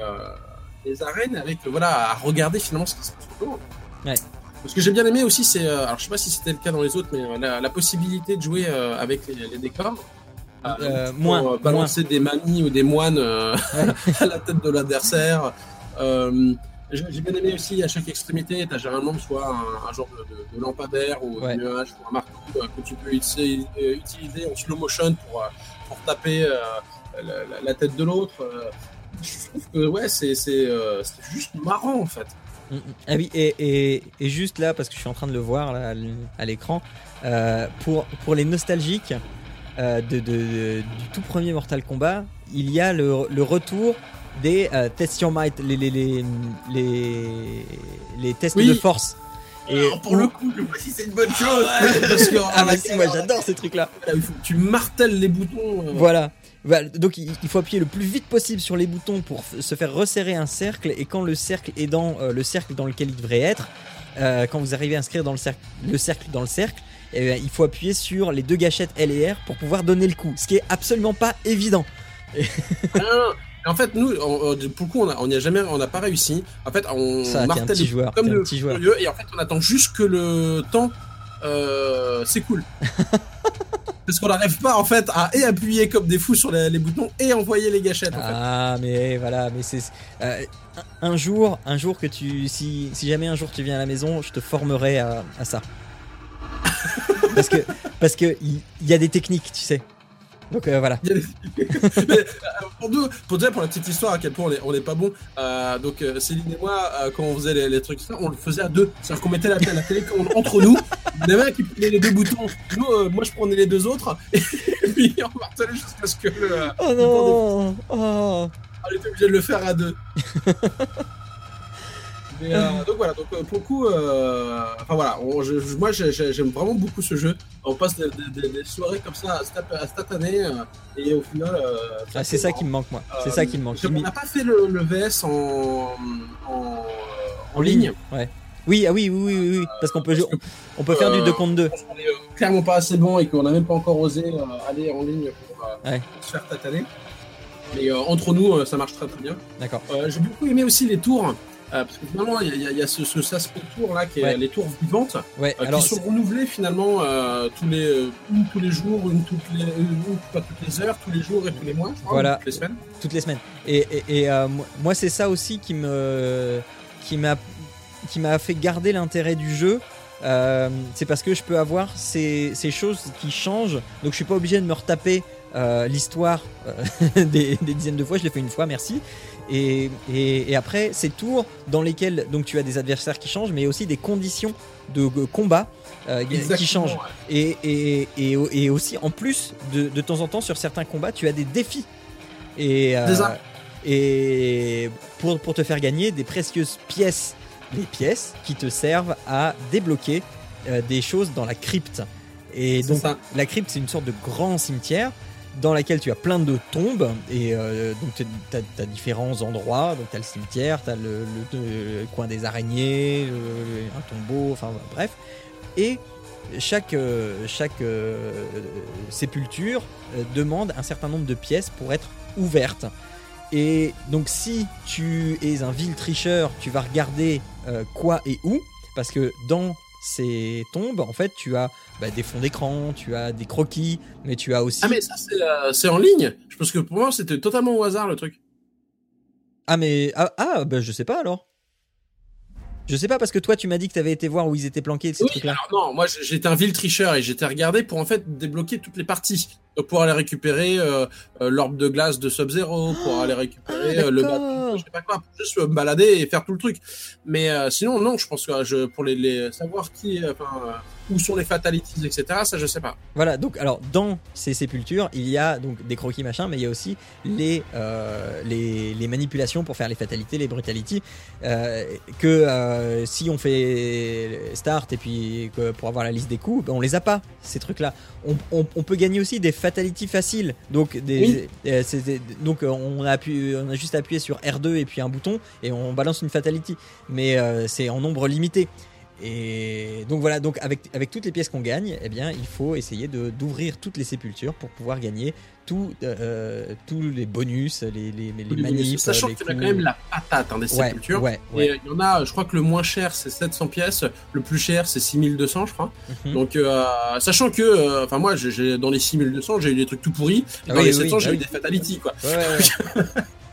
les arènes avec voilà à regarder finalement ce qui se passe autour. Ouais. Ce que j'ai bien aimé aussi, c'est alors je sais pas si c'était le cas dans les autres, mais la, la possibilité de jouer avec les, les décors. Euh, pour, moins, euh, balancer des mamies ou des moines euh, [LAUGHS] à la tête de l'adversaire. Euh, j'ai bien aimé aussi à chaque extrémité, tu as généralement soit un, un genre de, de- de lampadaire ou Ouais. de nuage ou un marteau que tu peux utiliser, utiliser en slow motion pour, pour taper la, tête de l'autre. je trouve que ouais, c'est juste marrant en fait. Mm, mm. Ah oui, et, et, et juste là, parce que je suis en train de le voir là, à l'écran, euh, pour, pour les nostalgiques de, de- de- du tout premier Mortal Kombat, il y a le, le retour des euh, Test Your Might, les, les, les, les, les tests Oui. de force. Et Alors, pour le coup, je vois si c'est une bonne chose. Parce que [LAUGHS] Ah bah si, moi j'adore ces trucs-là. tu martèles les boutons. euh. Voilà. Voilà, donc il faut appuyer le plus vite possible sur les boutons pour se faire resserrer un cercle et quand le cercle est dans euh, le cercle dans lequel il devrait être, euh, quand vous arrivez à inscrire dans le cercle, le cercle dans le cercle, eh bien, il faut appuyer sur les deux gâchettes L et R pour pouvoir donner le coup, ce qui est absolument pas évident. Ah, non, non. En fait, nous, on- on- pour le coup, on a- on jamais, on n'a pas réussi. En fait, on Ça, t'es un martèle petit joueur, comme le petit joueur. et en fait, on attend juste que le temps euh, s'écoule. [LAUGHS] Parce qu'on n'arrive pas en fait à et appuyer comme des fous sur les, les boutons et envoyer les gâchettes. En fait. Ah mais voilà, mais c'est euh, un un jour, un jour que tu, si, si jamais un jour tu viens à la maison, je te formerai à, à ça. Parce que parce que il y, a des techniques, tu sais. Donc euh, voilà. Mais, euh, pour, nous, pour déjà pour la petite histoire à quel point on est, on est pas bon. euh, donc Céline et moi, euh, quand on faisait les, les trucs, ça, on le faisait à deux. C'est-à-dire qu'on mettait la, la [LAUGHS] entre nous. Il y en avait un qui prenait les deux boutons. Nous, moi, je prenais les deux autres. [LAUGHS] Et puis on martelait jusqu'à ce que le, Oh non Oh on était obligé de le faire à deux. [LAUGHS] Mais, euh, donc voilà, donc euh, pour le coup, euh, enfin voilà, on- je- moi j'ai- j'ai- j'aime vraiment beaucoup ce jeu. On passe des, des- des- des soirées comme ça à euh, et au final. Ah, c'est ça qui me manque moi. C'est ça qui me manque. On n'a pas fait le, le VS en, en, en ligne. Ouais. Oui, ah oui, oui, oui, oui, oui, parce qu'on peut, on peut faire du Euh, 2 contre 2. Je pense qu'on est clairement pas assez bon et qu'on n'a même pas encore osé aller en ligne pour, Ouais. pour se faire tataner. Mais entre nous, ça marche très très bien. D'accord. J'ai beaucoup aimé aussi les tours. Euh, parce que finalement, il y a, il y a- il y a ce, ce, aspect tour là qui est Ouais. les tours vivantes Ouais, euh, alors qui sont renouvelées finalement euh, tous les euh, une tous les jours, une toutes les une, une pas toutes les heures, tous les jours et tous les mois, je crois, Voilà. ou toutes les semaines. toutes les semaines. Et, et, et, euh, moi- c'est ça aussi qui me, qui m'a, qui m'a fait garder l'intérêt du jeu. Euh, c'est parce que je peux avoir ces, ces choses qui changent, donc je suis pas obligé de me retaper euh, l'histoire euh, [LAUGHS] des, des dizaines de fois. Je l'ai fait une fois, merci. Et, et, et après, ces tours dans lesquels donc tu as des adversaires qui changent, mais aussi des conditions de combat euh, qui changent. Et, aussi, en plus, de, de temps en temps, sur certains combats, tu as des défis. Et, euh, et pour, pour te faire gagner des précieuses pièces, des pièces qui te servent à débloquer euh, des choses dans la crypte. Et donc, ça. la crypte, c'est une sorte de grand cimetière dans laquelle tu as plein de tombes et euh, donc tu as, différents endroits donc tu as le cimetière tu as le, coin des araignées le- un tombeau enfin bref. Et chaque, euh, chaque euh, sépulture euh, demande un certain nombre de pièces pour être ouverte. Et donc si tu es un vil tricheur tu vas regarder euh, quoi et où parce que dans ces tombes en fait tu as bah, des fonds d'écran tu as des croquis mais tu as aussi Ah mais ça c'est euh, c'est en ligne. Je pense que pour moi c'était totalement au hasard le truc. Ah mais ah, ah bah je sais pas alors. Je sais pas parce que toi tu m'as dit que t'avais été voir où ils étaient planqués ces Oui, trucs là. alors non, moi j'étais un vil tricheur et j'étais regardé pour en fait débloquer toutes les parties. Pour aller récupérer euh, euh, l'orbe de glace de Sub-Zero, pour aller récupérer ah, euh, le bateau, je sais pas quoi, pour juste me balader et faire tout le truc. Mais euh, sinon non, je pense que je, pour les, les savoir qui, euh, enfin euh, où sont les fatalities, etc. Ça je sais pas. Voilà donc alors dans ces sépultures il y a donc des croquis machin mais il y a aussi les euh, les, les manipulations pour faire les fatalités les brutalities euh, que euh, si on fait start et puis que pour avoir la liste des coups ben, on les a pas ces trucs là. On, on- on peut gagner aussi des fatalities faciles donc des, Oui. euh, des- donc euh, on a appuyé, on a juste appuyé sur R2 et puis un bouton et on balance une fatality mais euh, c'est en nombre limité. Et donc voilà, donc avec, avec toutes les pièces qu'on gagne, eh bien, il faut essayer d'ouvrir toutes les sépultures pour pouvoir gagner tout, euh, tous les bonus, les, les, les manifs. Sachant qu'il y en a quand même la patate hein, des ouais, sépultures. ouais, Et ouais. euh, il y en a, je crois que le moins cher c'est 700 pièces, le plus cher c'est 6200 je crois. Mhm. Donc euh, sachant que, euh, enfin moi j'ai- dans les 6200 j'ai eu des trucs tout pourris, Ah dans oui, les oui, 700 bah j'ai eu des fatalities quoi. [LAUGHS]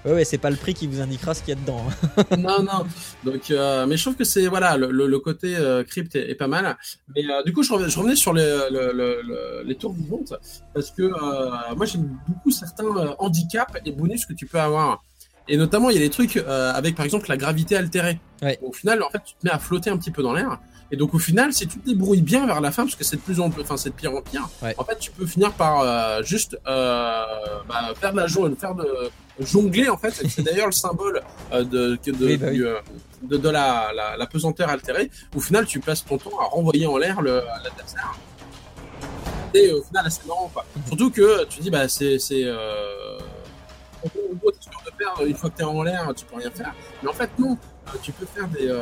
Ouais, ouais, c'est pas le prix qui vous indiquera ce qu'il y a dedans. hein. [LAUGHS] non non. Donc euh, mais je trouve que c'est voilà le, côté euh, crypte est, est pas mal. Mais euh, du coup je revenais, je revenais sur les, le- le- le- les tours vivantes parce que euh, moi j'aime beaucoup certains handicaps et bonus que tu peux avoir. Et notamment il y a des trucs avec par exemple la gravité altérée. Ouais. Au final en fait tu te mets à flotter un petit peu dans l'air. Et donc au final, si tu te débrouilles bien vers la fin, parce que c'est de plus en plus, enfin c'est de pire en pire, Ouais. en fait tu peux finir par euh, juste euh, bah, faire de la jongle, faire de jongler en fait. C'est d'ailleurs le symbole euh, de, que de, Oui, bah oui. du, euh, de, de la, la, la pesanteur altérée. Au final, tu passes ton temps à renvoyer en l'air le- l'adversaire. Et au final, c'est marrant quoi. Mhm. Surtout que tu dis bah c'est c'est euh, une fois que t'es en l'air, tu peux rien faire. Mais en fait non. Euh, tu peux faire des, euh,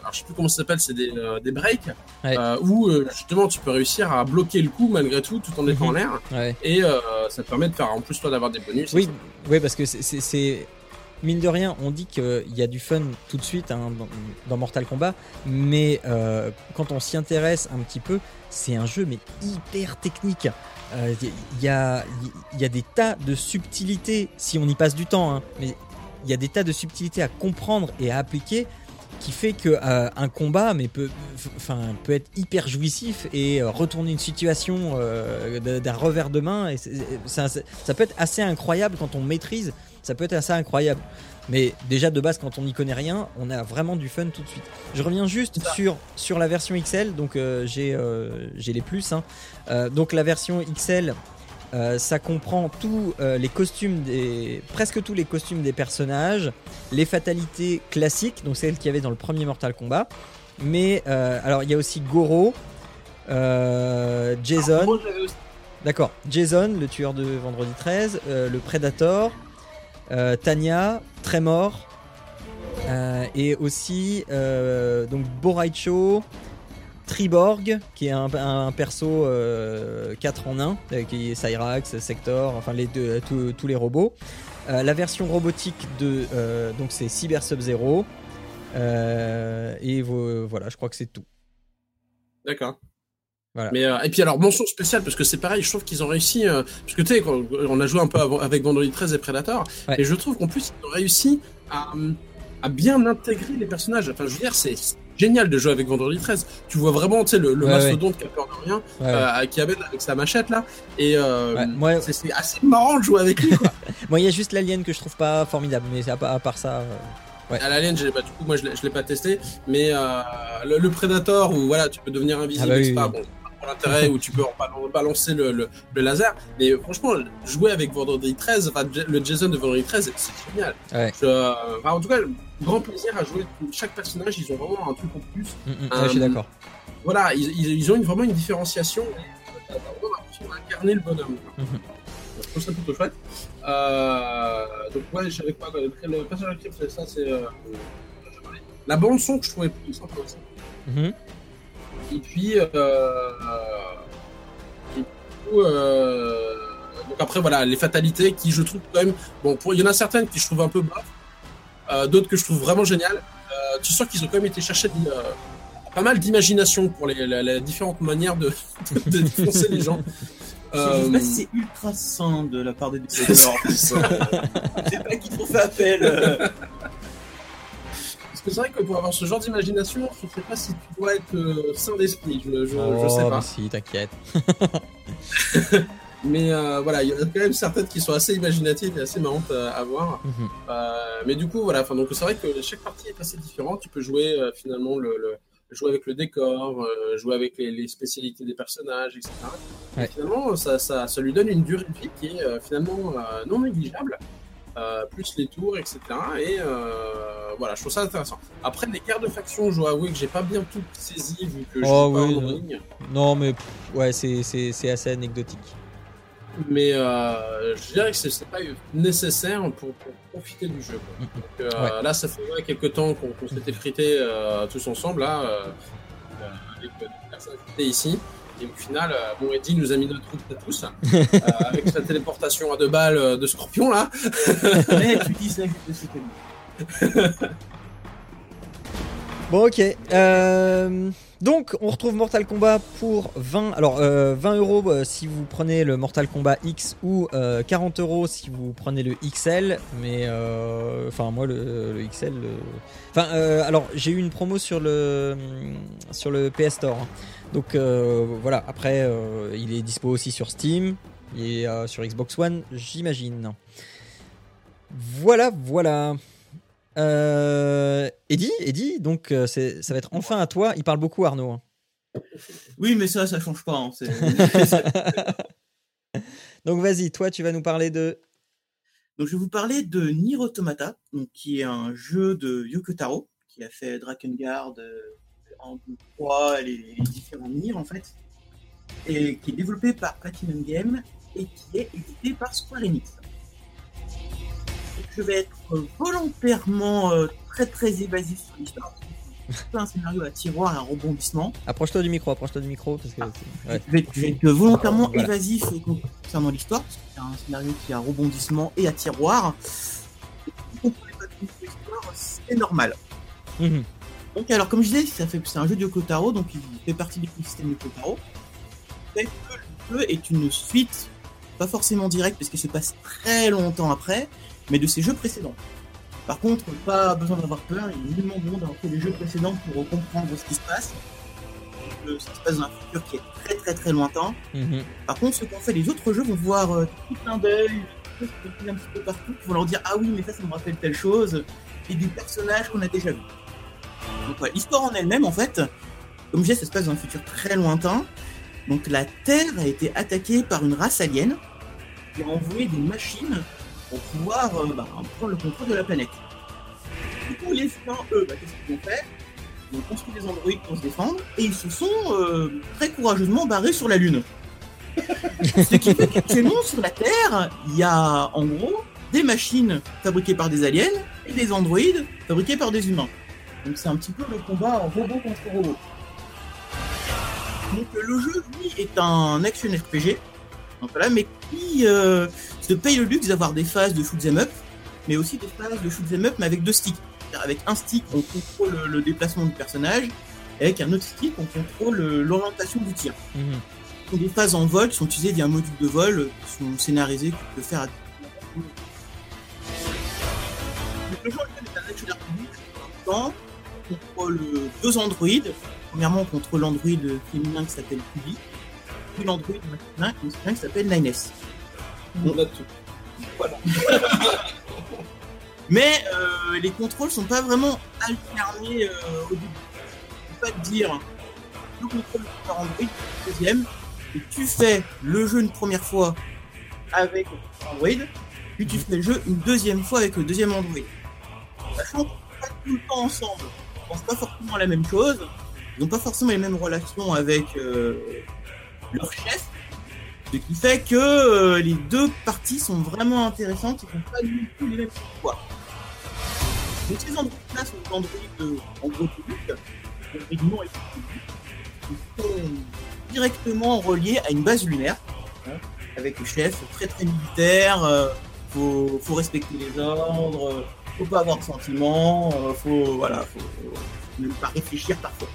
alors je sais plus comment ça s'appelle, c'est des, euh, des breaks, Ouais. où justement tu peux réussir à bloquer le coup malgré tout, tout en étant Mhm. en l'air, Ouais. et ça te permet de faire en plus toi d'avoir des bonus. Oui, oui, parce que c'est- mine de rien, on dit qu'il y a du fun tout de suite hein, dans, Mortal Kombat, mais euh, quand on s'y intéresse un petit peu, c'est un jeu mais hyper technique. Euh, Il y, a, il y a des tas de subtilités si on y passe du temps, hein, mais il y a des tas de subtilités à comprendre et à appliquer qui fait que euh, un combat mais peut, enfin, peut être hyper jouissif et euh, retourner une situation euh, d'un revers de main. Et ça peut être assez incroyable quand on maîtrise. Ça peut être assez incroyable. Mais déjà de base, quand on n'y connaît rien, on a vraiment du fun tout de suite. Je reviens juste sur, sur la version XL. Donc j'ai j'ai les plus. hein. Donc la version XL, euh, ça comprend tous euh, les costumes des presque tous les costumes des personnages, les fatalités classiques, donc celles qu'il y avait dans le premier Mortal Kombat. Mais euh, alors il y a aussi Goro, Jason, aussi- d'accord, Jason, le tueur de Vendredi 13, euh, le Predator, Tanya, Tremor, et aussi donc Boraicho, Triborg, qui est un, un perso euh, 4 en 1, euh, qui est Cyrax, Sector, enfin les deux, tous- les robots. Euh, la version robotique de euh, donc c'est Cyber Sub-Zero. Euh, et vo- voilà, je crois que c'est tout. D'accord. Voilà. Mais euh, et puis alors mention spéciale parce que c'est pareil, je trouve qu'ils ont réussi euh, parce que tu sais on a joué un peu avant- avec Vendredi 13 et Predator Ouais. et je trouve qu'en plus ils ont réussi à, à bien intégrer les personnages. Enfin je veux dire c'est génial de jouer avec Vendredi 13. Tu vois vraiment tu sais le, le Ouais, mastodonte qui a peur de rien, Ouais, euh, qui amène avec sa machette là et euh, Ouais, moi- c'est- assez marrant de jouer avec lui. [LAUGHS] Moi, il y a juste l'alien que je trouve pas formidable, mais à, à part ça. euh, Ouais. À l'alien, j'ai- bah, du coup moi je l'ai pas testé, mais euh, le, le Predator où voilà tu peux devenir invisible, Ah bah oui, oui. Bon, l'intérêt où tu peux balancer le, le, le laser. Mais franchement, jouer avec Vendredi 13, enfin, le Jason de Vendredi 13, c'est génial. Ouais. Je, euh, enfin, en tout cas, grand plaisir à jouer. Chaque personnage, ils ont vraiment un truc en plus. mm, mm, ouais, je suis Euh, d'accord. Voilà, ils, ont une, vraiment une différenciation. euh, T'as vraiment l'impression d'incarner le bonhomme. Mhm. Je trouve ça plutôt chouette. Euh, donc ouais, je savais quoi. Le, personnage actif, c'est ça, c'est euh, la bande son que je trouvais plus sympa aussi. Mhm. Et puis, euh, coup, euh, donc après voilà, les fatalités qui je trouve quand même, bon, il y en a certaines qui je trouve un peu bas, euh, d'autres que je trouve vraiment géniales. Euh, tu sens qu'ils ont quand même été chercher de, pas mal d'imagination pour les, les- les différentes manières de, [LAUGHS] de défoncer les gens. Je sais pas si c'est ultra sain de la part des [LAUGHS] développeurs. Je sais [LAUGHS] pas qui trop fait appel. Euh. C'est vrai que pour avoir ce genre d'imagination, je sais pas si tu dois être euh, sain d'esprit, je, je, je Oh, sais mais pas. si, t'inquiète. [LAUGHS] Mais euh, voilà, il y en a quand même certaines qui sont assez imaginatives et assez marrantes à, à voir. Mhm. Euh, mais du coup, voilà, enfin, donc c'est vrai que chaque partie est assez différente. Tu peux jouer euh, finalement le, le- jouer avec le décor, euh, jouer avec les, les spécialités des personnages, etc. Ouais. Et finalement, ça, ça, ça lui donne une durée de vie qui est euh, finalement euh, non négligeable. Euh, plus les tours, etc. Et euh, voilà, je trouve ça intéressant. Après, les cartes de faction, je dois avouer que j'ai pas bien tout saisi vu que je Oh, suis pas en non. ligne. Non, mais ouais, c'est- assez anecdotique. Mais euh, je dirais que c'est pas nécessaire pour, pour profiter du jeu. quoi. Donc, Là, ça fait ouais, quelques temps qu'on s'était frité tous ensemble, là, avec des personnes qui étaient ici. Et au final, euh, bon, Eddie nous a mis notre route à tous, [LAUGHS] euh, avec sa téléportation à deux balles euh, de scorpion, là. Mais [LAUGHS] tu dis ça, je sais pas. [LAUGHS] Bon, ok. Euh, donc, on retrouve Mortal Kombat pour 20. Alors, euh, 20 euros si vous prenez le Mortal Kombat X ou euh, 40 euros si vous prenez le XL. Mais, euh, enfin, moi, le, le XL. le- Enfin, euh, alors, j'ai eu une promo sur le sur le PS Store. hein. Donc, euh, voilà. Après, euh, il est dispo aussi sur Steam et euh, sur Xbox One, j'imagine. Voilà, voilà. Euh, Eddie, Eddie, donc euh, ça va être enfin à toi. Il parle beaucoup Arnaud. hein. Oui, mais ça, ça change pas. hein, [LAUGHS] Donc vas-y, toi tu vas nous parler de. Donc, je vais vous parler de Nier Automata, donc, qui est un jeu de Yoko Taro, qui a fait Drakengard, euh, 1, 2, 3, les, les différents Nier, en fait, et qui est développé par Platinum Game et qui est édité par Square Enix. Donc, je vais être volontairement euh, très très évasif sur l'histoire. [LAUGHS] C'est un scénario à tiroir et un rebondissement. Approche-toi du micro, approche-toi du micro parce que. ouais. Je vais, je vais être volontairement Voilà. évasif concernant l'histoire, parce que c'est un scénario qui a rebondissement et à tiroir. Et si vous comprenez pas tout l'histoire, c'est normal. Mhm. Donc, alors, comme je disais, ça fait, c'est un jeu de Yoko Taro, donc il fait partie de l'écosystème Yoko Taro. Fait que le jeu est une suite, pas forcément directe, parce qu'il se passe très longtemps après, mais de ses jeux précédents. Par contre, pas besoin d'avoir peur, il est nullement bon d'avoir fait les jeux précédents pour comprendre ce qui se passe. Euh, Ça se passe dans un futur qui est très très très lointain. Mhm. Par contre, ceux qui ont fait les autres jeux vont voir euh, tout plein d'œil, un petit peu partout, qui vont leur dire Ah oui, mais ça, ça me rappelle telle chose, et des personnages qu'on a déjà vus. Donc, ouais, l'histoire en elle-même, en fait, comme je disais, ça se passe dans un futur très lointain. Donc, la Terre a été attaquée par une race alien qui a envoyé des machines pour pouvoir euh, bah, prendre le contrôle de la planète. Du coup, les humains, eux, bah, qu'est-ce qu'ils ont fait Ils ont construit des androïdes pour se défendre et ils se sont euh, très courageusement barrés sur la Lune. [LAUGHS] Ce qui fait qu'actuellement sur la Terre, il y a en gros des machines fabriquées par des aliens et des androïdes fabriqués par des humains. Donc c'est un petit peu le combat en robot contre robot. Donc le jeu, lui, est un action RPG. Donc voilà, mais qui euh, se paye le luxe d'avoir des phases de shoot'em up, mais aussi des phases de shoot'em up mais avec deux sticks. C'est-à-dire avec un stick, on contrôle le- déplacement du personnage, et avec un autre stick, on contrôle l'orientation du tir. Sont des phases en vol sont utilisées via un module de vol euh, qui sont scénarisés que tu peux faire à Donc, le jeu est un action RPG. En temps, contrôle deux androïdes. Premièrement, on contrôle l'androïde féminin qui s'appelle Kubi, puis l'androïde masculin qui s'appelle Nines. On a tout. [LAUGHS] Mais euh, les contrôles sont pas vraiment alternés euh, au début. Je peux pas te dire, le contrôle par Android, le deuxième, et tu fais le jeu une première fois avec Android, puis tu fais le jeu une deuxième fois avec le deuxième Android. Sachant sont pas tout le temps ensemble, ils pensent pas forcément la même chose, ils n'ont pas forcément les mêmes relations avec euh, leur chef, ce qui fait que euh, les deux parties sont vraiment intéressantes et sont pas du tout les mêmes pouvoirs. Donc ces androïdes-là sont des androïdes euh, en gros publics, qui sont directement reliés à une base lunaire, hein, avec le chef très très militaire, euh, faut, respecter les ordres, faut pas avoir de sentiments, euh, faut voilà, faut, faut pas réfléchir parfois.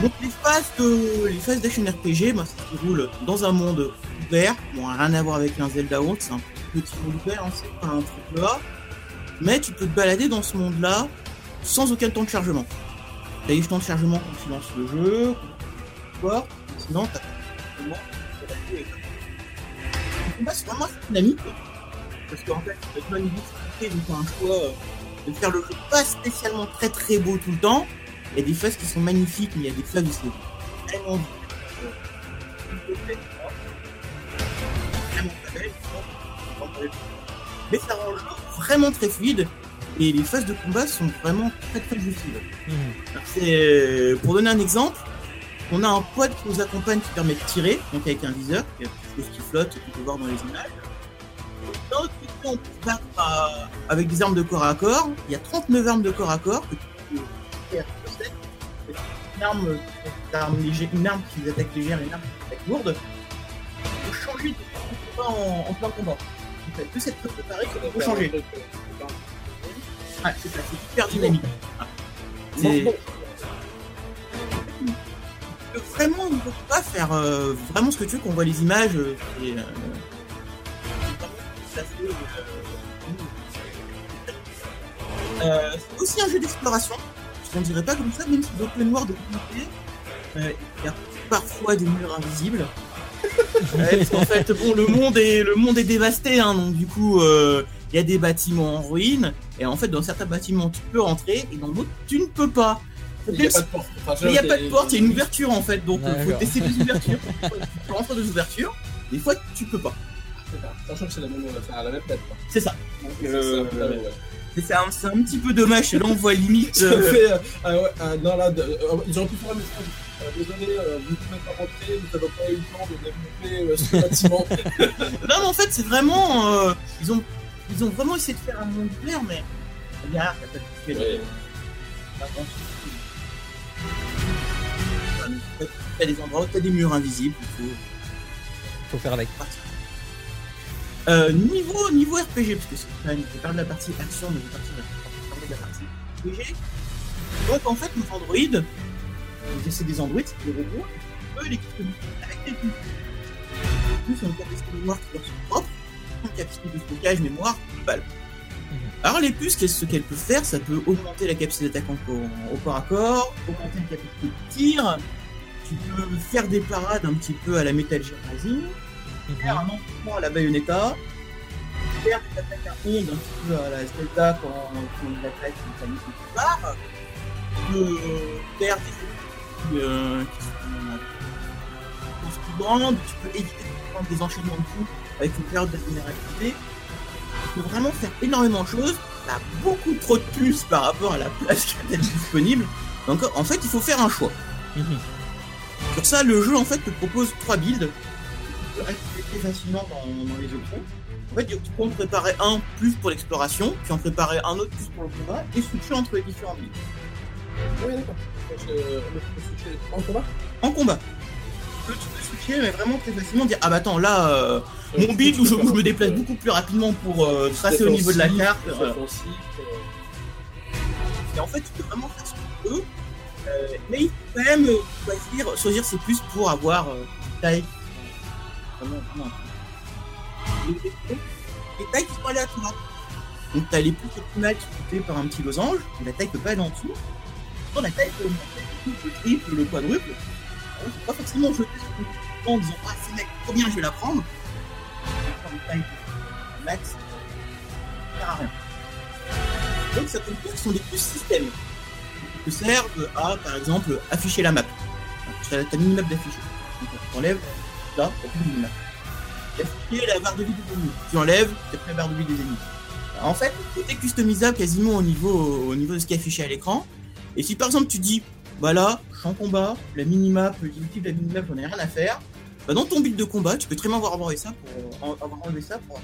Donc, les phases de les phases d'action RPG, bah, ça se déroule dans un monde ouvert, bon rien à voir avec un Zelda ou c'est un petit monde ouvert, hein, c'est pas un truc là, mais tu peux te balader dans ce monde-là sans aucun temps de chargement. T'as des temps de chargement quand tu lances le jeu, vois, sinon t'as pas de chargement. C'est vraiment parce qu'en fait, avec difficulté, ils ont fait un choix euh, de faire le jeu pas spécialement très très beau tout le temps. Il y a des phases qui sont magnifiques, mais il y a des phases où c'est vraiment mais ça rend le jeu vraiment très fluide et les phases de combat sont vraiment très très jouissives. Mhm. C'est- Pour donner un exemple, on a un pod qui nous accompagne qui permet de tirer, donc avec un viseur, quelque chose qui flotte, qu'on peut voir dans les images. On peut se battre avec des armes de corps à corps. Il y a 39 armes de corps à corps que tu peux faire. Une arme, une arme, qui attaque légère et une arme qui attaque lourde. Il faut changer de combat en, en plein combat. En fait, que cette chose préparée, il faut changer. Ouais, c'est ça, c'est hyper dynamique. C'est- vraiment on ne peut pas faire euh, vraiment ce que tu veux qu'on voit les images euh, et, euh, euh, euh, c'est aussi un jeu d'exploration. Je ne dirais pas comme ça même si l'open world euh, il y a parfois des murs invisibles. [LAUGHS] Ouais, parce qu'en fait bon le monde est le monde est dévasté hein, donc du coup euh, il y a des bâtiments en ruine. Et en fait dans certains bâtiments tu peux rentrer et dans d'autres tu ne peux pas. Il n'y a pas de porte. Enfin, il n'y a c'est- pas de porte, il y a une ouverture en fait, donc il faut tester des [LAUGHS] ouvertures. Des fois, tu peux rentrer des ouvertures, des fois tu peux pas. C'est que c'est la même, enfin, la même tête. quoi. C'est ça. Donc, Euh, c'est ça, ouais, ouais. C'est c'est un, c'est un petit peu dommage, là on voit limite. Ça euh, fait, euh, ah ouais, ah, non, là, de- euh, ils auraient pu faire un message. Euh, désolé, euh, vous ne pouvez pas rentrer, vous n'avez pas eu le temps de développer euh, ce bâtiment. [LAUGHS] [LAUGHS] Non, mais en fait, c'est vraiment. euh, ils, ont, ils ont vraiment essayé de faire un monde clair, mais. Regarde, t'as pas de Ouais. T'as des endroits où t'as des murs invisibles, il faut. Faut faire avec. Euh, niveau, niveau RPG, parce que c'est quand même, je parle de la partie action, mais je partir de la- partie RPG. Donc en fait, nos androïdes, c'est des androïdes, c'est des robots, eux, les avec des puces. Les puces ont une capacité de mémoire qui leur sont propres, une capacité de stockage mémoire balles. Alors les puces, qu'est-ce ce qu'elle peut faire? Ça peut augmenter la capacité d'attaque en- au corps à corps, augmenter la capacité de tir, tu peux faire des parades un petit peu à la Metal Gear Rising, faire un entraînement à la Bayonetta, faire des attaques à ondes un petit peu à la Zelda quand, quand il attaque une famille quelque part, tu peux faire des euh, qui sont grandes, tu peux éviter de prendre des enchaînements de coups avec une période de vulnérabilité. Tu peux vraiment faire énormément de choses. T'as beaucoup trop de puces par rapport à la place qui est disponible. Donc en fait, il faut faire un choix. Mhm. Sur ça, le jeu en fait te propose trois builds. Très facilement dans, dans les options. En fait, tu peux en préparer un plus pour l'exploration, puis en préparer un autre plus pour le combat, et switcher entre les différents builds. Oui, d'accord. Euh, on peut switcher En combat En combat. Tu peux, switcher, mais vraiment très facilement dire Ah bah attends, là, euh, mon build où je, me déplace beaucoup plus rapidement pour euh, tracer au niveau de la carte. voilà. Et en fait, tu peux vraiment faire ce que tu veux. Mais il faut quand même choisir, choisir ses plus pour avoir taille. Les, les- les tailles qui sont aléatoires. Donc, tu as les plus optimales qui sont par un petit losange, la taille peut pas aller en dessous. Dans la taille peut augmenter le triple, le quadruple. Il faut pas forcément jeter sur en disant Ah, c'est mec, trop bien, je vais la prendre? Une max, ça sert à rien. Donc, certaines puces sont des puces système qui servent à, par exemple, afficher la map. Tu as ta minimap d'afficher. Donc, tu enlèves, tu enlèves, plus la barre de vie des ennemis. En fait, est customisable quasiment au niveau, au niveau de ce qui est affiché à l'écran. Et si par exemple tu dis, bah là, je suis en combat, la minimap, l'utilité de la minimap, j'en ai rien à faire, bah dans ton build de combat, tu peux très bien avoir enlevé ça pour, avoir enlevé ça pour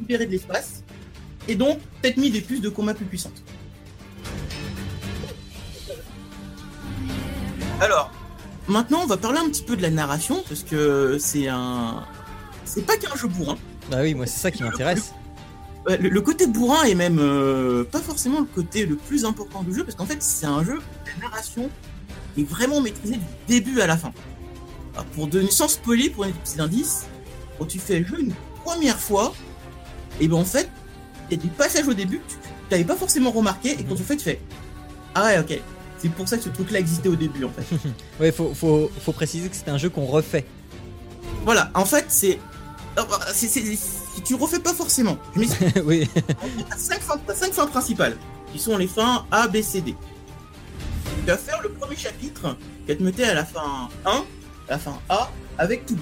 libérer de l'espace. Et donc, peut-être mis des puces de combat plus puissantes. Alors, maintenant, on va parler un petit peu de la narration, parce que c'est un. C'est pas qu'un jeu bourrin. Bah oui, moi c'est ça qui m'intéresse. Euh, Le, le côté bourrin est même euh, pas forcément le côté le plus important du jeu, parce qu'en fait, c'est un jeu, où la narration est vraiment maîtrisée du début à la fin. Alors, pour donner sans spoiler, pour donner des petits indices, quand tu fais le jeu une première fois, et ben en fait, il y a des passages au début que tu n'avais pas forcément remarqué, et quand tu fais, tu fais Ah ouais, ok. C'est pour ça que ce truc-là existait au début, en fait. [LAUGHS] Ouais, faut, faut, faut préciser que c'est un jeu qu'on refait. Voilà, en fait, c'est. Si tu refais pas forcément, je m'explique. [LAUGHS] oui. T'as cinq fins, principales, qui sont les fins A, B, C, D. Tu vas faire le premier chapitre, va te mettre à la fin 1, la fin A, avec tout.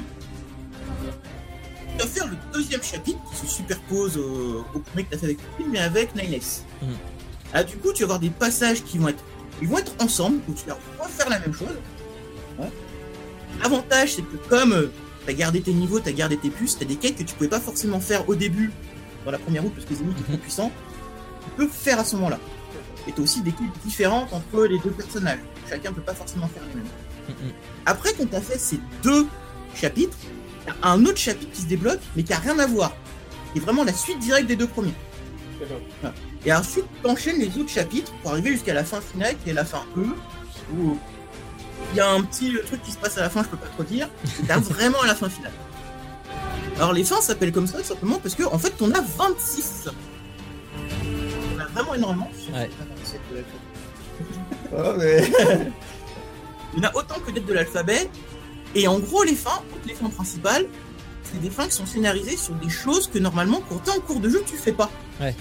Tu vas faire le deuxième chapitre, qui se superpose au, au premier que tu as fait avec tout, mais avec 9S. Mhm. Ah, du coup, tu vas avoir des passages qui vont être, ils vont être ensemble, où tu vas refaire la même chose. Ouais. L'avantage, c'est que comme tu as gardé tes niveaux, tu as gardé tes puces, tu as des quêtes que tu pouvais pas forcément faire au début dans la première route parce que les ennemis étaient trop puissants, tu peux faire à ce moment-là. Et tu as aussi des quêtes différentes entre les deux personnages. Chacun peut pas forcément faire les mêmes. Après qu'on t'a fait ces deux chapitres, y a un autre chapitre qui se débloque, mais qui a rien à voir. Qui est vraiment la suite directe des deux premiers. Et ensuite, t'enchaînes les autres chapitres pour arriver jusqu'à la fin finale, qui est la fin E, où il y a un petit truc qui se passe à la fin, je peux pas trop dire, t'arrives [LAUGHS] vraiment à la fin finale. Alors les fins s'appellent comme ça tout simplement parce que en fait t'en as 26. On a vraiment énormément. Ouais. [LAUGHS] Ah, mais- [LAUGHS] y en a autant que d'être de l'alphabet. Et en gros les fins, toutes les fins principales, c'est des fins qui sont scénarisées sur des choses que normalement quand t'es en cours de jeu tu fais pas. Ouais.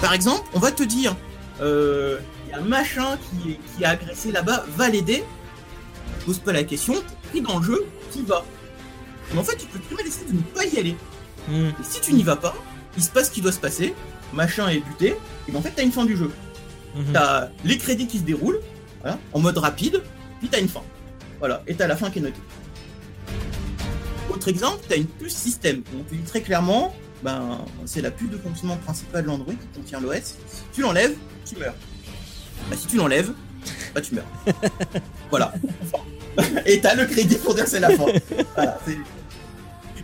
Par exemple, on va te dire, euh, il y a un machin qui, est- qui a agressé là-bas, va l'aider. Je pose pas la question, pris dans le jeu, tu vas. Mais en fait, tu peux très bien décider de ne pas y aller. Et si tu n'y vas pas, il se passe ce qui doit se passer, machin est buté, et ben en fait, t'as une fin du jeu. Mhm. T'as les crédits qui se déroulent, voilà, en mode rapide, puis t'as une fin. Voilà, et t'as la fin qui est notée. Autre exemple, t'as une puce système. On te dit très clairement, ben, c'est la puce de fonctionnement principale de l'Android qui contient l'OS. Tu l'enlèves, tu meurs. Bah, si tu l'enlèves, bah, tu meurs. [LAUGHS] voilà. Et t'as le crédit pour dire c'est la fin. Voilà,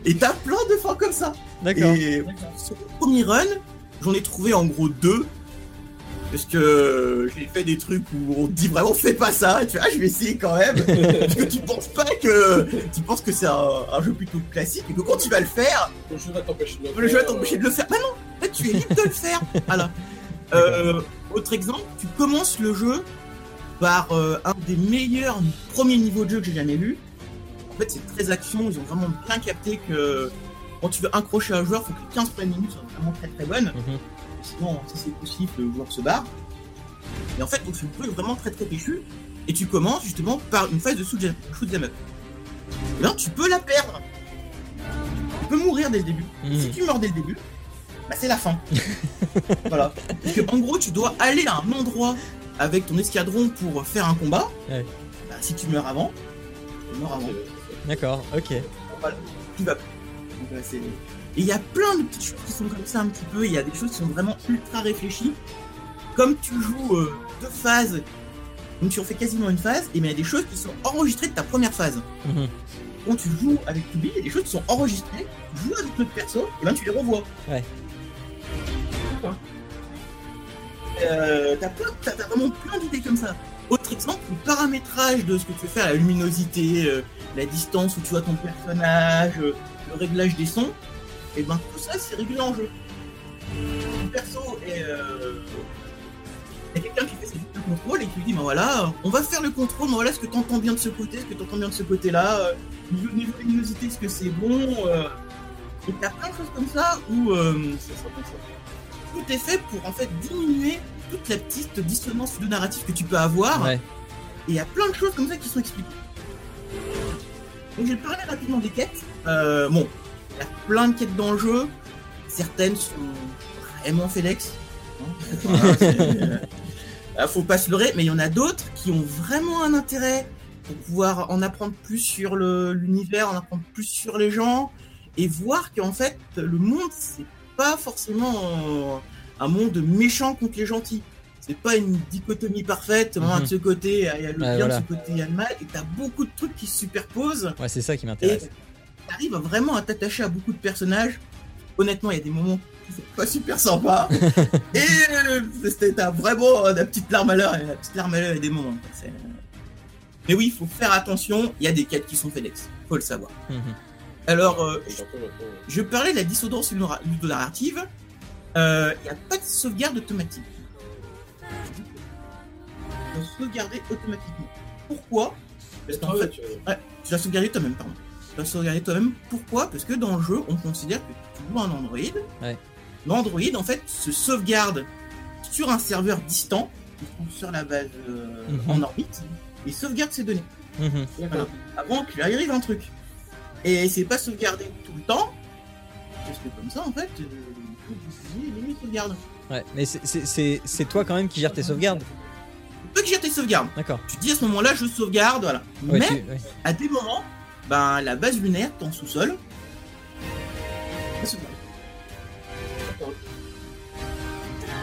et t'as plein de fins comme ça. D'accord. Et sur le premier run, j'en ai trouvé en gros deux. Parce que j'ai fait des trucs où on te dit vraiment fais pas ça, et tu vois, je vais essayer quand même. [LAUGHS] parce que tu penses pas que. Tu penses que c'est un, un jeu plutôt classique, et que quand tu vas le faire, Le jeu va t'empêcher de le le jeu va faire, t'empêcher de le faire. Bah non, en fait, tu tu es libre de le faire. Voilà. [LAUGHS] Euh, autre exemple, tu commences le jeu par euh, un des meilleurs premiers niveaux de jeu que j'ai jamais lu. En fait, c'est très action. Ils ont vraiment bien capté que quand tu veux accrocher un joueur, il faut que les 15 premières minutes soient vraiment très très bonnes. Mhm. Sinon, si c'est possible, le joueur se barre. Et en fait, donc, c'est un jeu vraiment très très péchu. Et tu commences justement par une phase de shoot up. Et là, tu peux la perdre. Tu peux mourir dès le début. Mhm. Si tu meurs dès le début, bah c'est la fin. [LAUGHS] voilà. Parce que en gros, tu dois aller à un endroit avec ton escadron pour faire un combat. Ouais. Bah, si tu meurs avant, tu meurs avant. D'accord, ok. Voilà, tu vas. Donc, euh, c'est- Et il y a plein de petites choses qui sont comme ça un petit peu. Il y a des choses qui sont vraiment ultra réfléchies. Comme tu joues euh, deux phases, donc tu refais quasiment une phase, et bien il y a des choses qui sont enregistrées de ta première phase. Mhm. Quand tu joues avec Tubi, il y a des choses qui sont enregistrées, tu joues avec notre perso, et ben tu les revois. Ouais. Euh, t'as, plein- t'as- t'as vraiment plein d'idées comme ça. Autre exemple, le paramétrage de ce que tu veux faire, la luminosité, euh, la distance où tu vois ton personnage, euh, le réglage des sons, et ben tout ça c'est réglé en jeu. Le perso est. euh, Il y a quelqu'un qui fait ses le contrôle et qui lui dit ben voilà, on va faire le contrôle, ben voilà ce que tu entends bien de ce côté, ce que tu entends bien de ce côté-là, euh, niveau, niveau luminosité, est-ce que c'est bon euh, Et t'as plein de choses comme ça où euh, tout est fait pour en fait diminuer toute la petite dissonance narrative que tu peux avoir. Ouais. Et il y a plein de choses comme ça qui sont expliquées. Donc j'ai parlé rapidement des quêtes. Euh, bon, il y a plein de quêtes dans le jeu. Certaines sont vraiment Félix. Hein Voilà, c'est, euh, euh, [LAUGHS] faut pas se leurrer, mais il y en a d'autres qui ont vraiment un intérêt pour pouvoir en apprendre plus sur l'univers, en apprendre plus sur les gens et voir qu'en fait le monde c'est pas forcément euh, un monde méchant contre les gentils. C'est pas une dichotomie parfaite, hein, Mhm. de ce côté il y a le bien, voilà. de ce côté il y a le mal, et t'as beaucoup de trucs qui se superposent, Ouais, c'est ça qui m'intéresse. T'arrives vraiment à t'attacher à beaucoup de personnages. Honnêtement, il y a des moments qui sont pas super sympas, [LAUGHS] et euh, c'était- t'as vraiment euh, la petite larme à l'heure, et la petite larme à l'heure, il y a des moments. c'est- Mais oui, il faut faire attention, il y a des quêtes qui sont FedEx, faut le savoir. Mhm. Alors, euh, je parlais de la dissonance ludonarrative. Euh, Il n'y a pas de sauvegarde automatique. Tu sauvegarder automatiquement. Pourquoi? Parce qu'en ouais, fait, tu- tu dois sauvegarder toi-même, pardon. Tu dois sauvegarder toi-même. Pourquoi? Parce que dans le jeu, on considère que tu joues un Android. Ouais. L'Android, en fait, se sauvegarde sur un serveur distant, sur la base euh, Mhm. en orbite, et sauvegarde ses données Mhm. Voilà. avant qu'il arrive un truc. Et c'est pas sauvegardé tout le temps, parce que comme ça, en fait, euh, il faut utiliser les sauvegardes. Ouais, mais c'est- toi quand même qui gère tes sauvegardes. Toi qui gères tes sauvegardes, D'accord. tu te dis à ce moment-là, je sauvegarde, voilà. Ouais, Mais tu- ouais. à des moments, ben, la base lunaire, en sous-sol.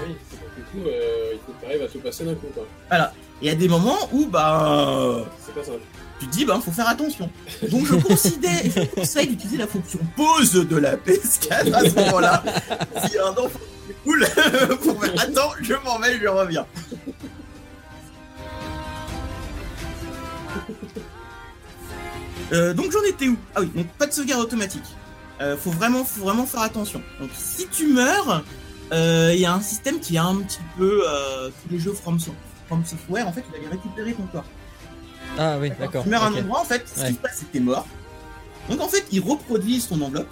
Oui, du coup, euh, il faut que tu arrives à tout passer d'un coup, quoi. Et à des moments où, ben, C'est pas simple. tu te dis, ben, faut faire attention. Donc je considère, je conseille d'utiliser la fonction pause de la PS4 à ce moment-là. Si un enfant est cool, pour faire, attends, je m'en vais, je reviens. Euh, donc j'en étais où? Ah oui, donc pas de sauvegarde automatique. Euh, faut vraiment, faut vraiment faire attention. Donc si tu meurs, euh, il y a un système qui est un petit peu euh, tous les jeux From, So- From Software. En fait, il allait récupérer ton corps. Ah oui, d'accord. Tu meurs à un endroit, en fait, ce Ouais. qui se passe, c'est que t'es mort. Donc en fait, ils reproduisent ton enveloppe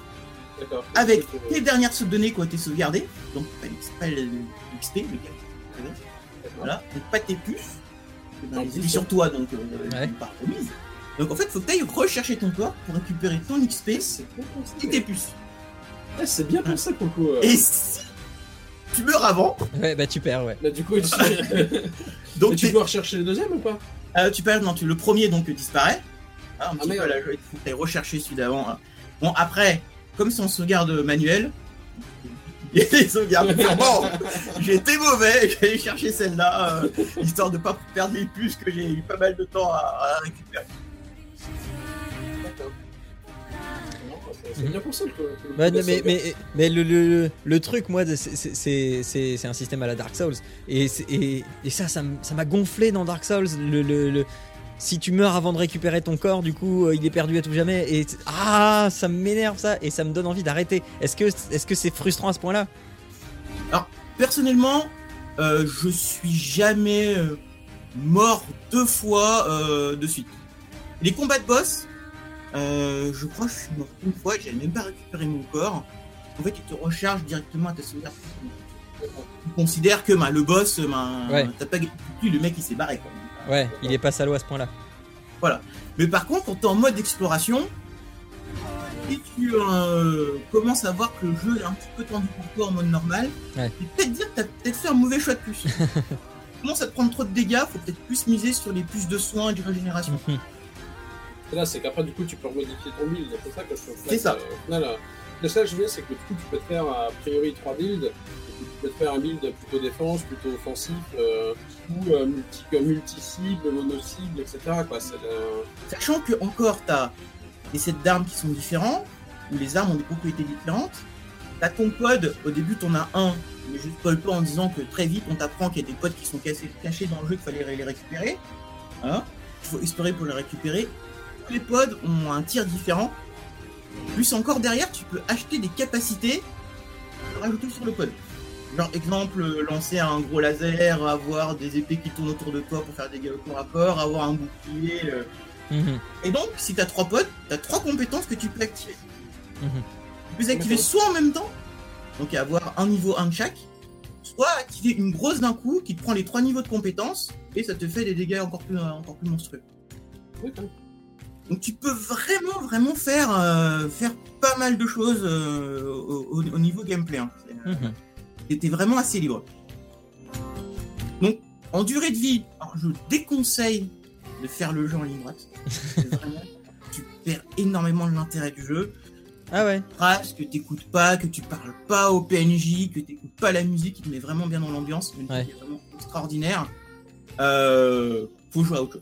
D'accord. avec Euh, les dernières données qui ont été sauvegardées. Donc pas l'XP, le. Voilà, donc pas tes puces. Ben, ils sur toi, donc euh, Ouais. pas remises. Donc en fait, faut que tu ailles rechercher ton corps pour récupérer ton XP et tes puces. Ouais, c'est bien pensé pour le coup. euh. Et si tu meurs avant, Ouais, bah tu perds, ouais. Bah, du coup, tu... [LAUGHS] donc Et tu dois rechercher le deuxième ou pas? Euh, tu perds, non, tu, le premier donc disparaît. Ah, un petit mais peu ouais. à la joie, il faut rechercher celui d'avant. hein. Bon, après, comme c'est en sauvegarde manuelle, [LAUGHS] il y a des sauvegardes. Bon, j'ai été mauvais, [LAUGHS] j'ai allé chercher celle-là, euh, histoire de pas perdre les puces que j'ai eu pas mal de temps à, à récupérer. C'est- C'est bien pensé de mais, mais, le, le, le truc, moi, c'est- un système à la Dark Souls. Et, et, et ça, ça m'a gonflé dans Dark Souls. Le, le, le- si tu meurs avant de récupérer ton corps, du coup, euh, il est perdu à tout jamais. Et ah, ça m'énerve ça. Et ça me donne envie d'arrêter. Est-ce que est-ce que c'est frustrant à ce point-là? Personnellement, euh, je suis jamais euh, mort deux fois euh, de suite. Les combats de boss, euh, je crois que je suis mort une fois, j'ai même pas récupéré mon corps. En fait, il te recharge directement à ta sauvegarde. Tu considères que bah, le boss, bah, Ouais. t'as pas le mec il s'est barré. Quoi. Ouais, il est pas salaud à ce point-là. Mais par contre, quand t'es en mode exploration, si tu euh, commences à voir que le jeu est un petit peu tendu pour toi en mode normal, Ouais. tu peux peut-être dire que t'as peut-être fait un mauvais choix de plus. [LAUGHS] tu commences à te prendre trop de dégâts, faut peut-être plus miser sur les plus de soins et de régénération. Là, c'est qu'après, du coup, tu peux remodifier ton build. C'est ça que je trouve C'est ça. euh, Au final, euh, le seul que je veux, c'est que du coup, tu peux te faire a priori trois builds. Tu peux te faire un build plutôt défense, plutôt offensif, euh, ou euh, multi, euh, multi-cible, mono-cible, etc. Quoi. Euh, Sachant que encore t'as des sets d'armes qui sont différents, où les armes ont des propriétés différentes. T'as ton pod, au début t'en as un, mais je spoil pas en disant que très vite on t'apprend qu'il y a des pods qui sont cachés, cachés dans le jeu qu'il fallait les récupérer. Hein Il faut espérer pour les récupérer. Les pods ont un tir différent. Plus encore derrière, tu peux acheter des capacités à rajouter sur le pod. Genre exemple, lancer un gros laser, avoir des épées qui tournent autour de toi pour faire des dégâts au corps à corps, avoir un bouclier, euh, Mhm. et donc, si t'as trois potes, t'as trois compétences que tu peux activer. Mhm. Tu peux les activer soit en même temps, donc avoir un niveau un de chaque, soit activer une grosse d'un coup qui te prend les trois niveaux de compétences et ça te fait des dégâts encore plus, encore plus monstrueux. Donc tu peux vraiment, vraiment faire, euh, faire pas mal de choses euh, au, au- au niveau gameplay. Hein. Euh, Mhm. T'es vraiment assez libre. Donc, en durée de vie, alors, je déconseille de faire le jeu en ligne droite. [LAUGHS] Vraiment, tu perds énormément de l'intérêt du jeu. Ah ouais. Phrase que t'écoutes pas, que tu parles pas au PNJ, que t'écoutes pas la musique, qui te met vraiment bien dans l'ambiance. Une Ouais. musique est vraiment extraordinaire. Euh, faut jouer à autre chose.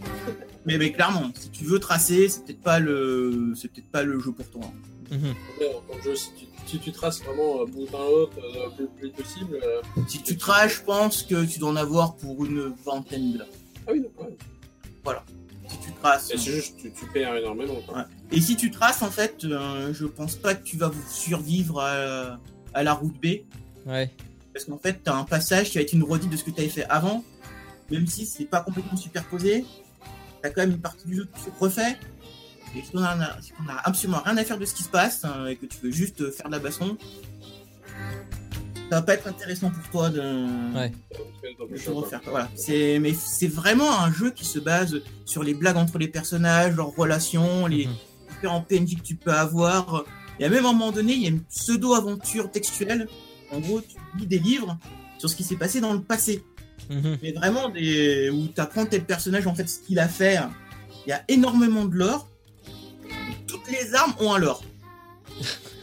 [LAUGHS] Mais, mais clairement, si tu veux tracer, c'est peut-être pas le, c'est peut-être pas le jeu pour toi. Mhm. Après, en tant que jeu, si tu, si tu traces vraiment euh, bout d'un l'autre, euh, le plus possible. euh, Si tu traces, je pense que tu dois en avoir pour une vingtaine de là. Ah oui, donc, ouais. Si tu traces. Et c'est juste, tu, tu perds énormément. Quoi. Ouais. Et si tu traces, en fait, euh, je pense pas que tu vas survivre à, à la route B. Ouais. Parce qu'en fait, t'as un passage qui va être une redite de ce que t'avais fait avant. Même si c'est pas complètement superposé, t'as quand même une partie du jeu qui se refait. Et si on a, si on a absolument rien à faire de ce qui se passe, hein, et que tu veux juste euh, faire de la baston, ça va pas être intéressant pour toi de, Ouais. de refaire. Voilà. C'est, mais c'est vraiment un jeu qui se base sur les blagues entre les personnages, leurs relations, les, Mhm. différents PNJ que tu peux avoir. Et à même un moment donné, il y a une pseudo-aventure textuelle. En gros, tu lis des livres sur ce qui s'est passé dans le passé. Mhm. Mais vraiment, des... où tu apprends tel personnage, en fait, ce qu'il a fait. Il y a énormément de lore. Toutes les armes ont un lore.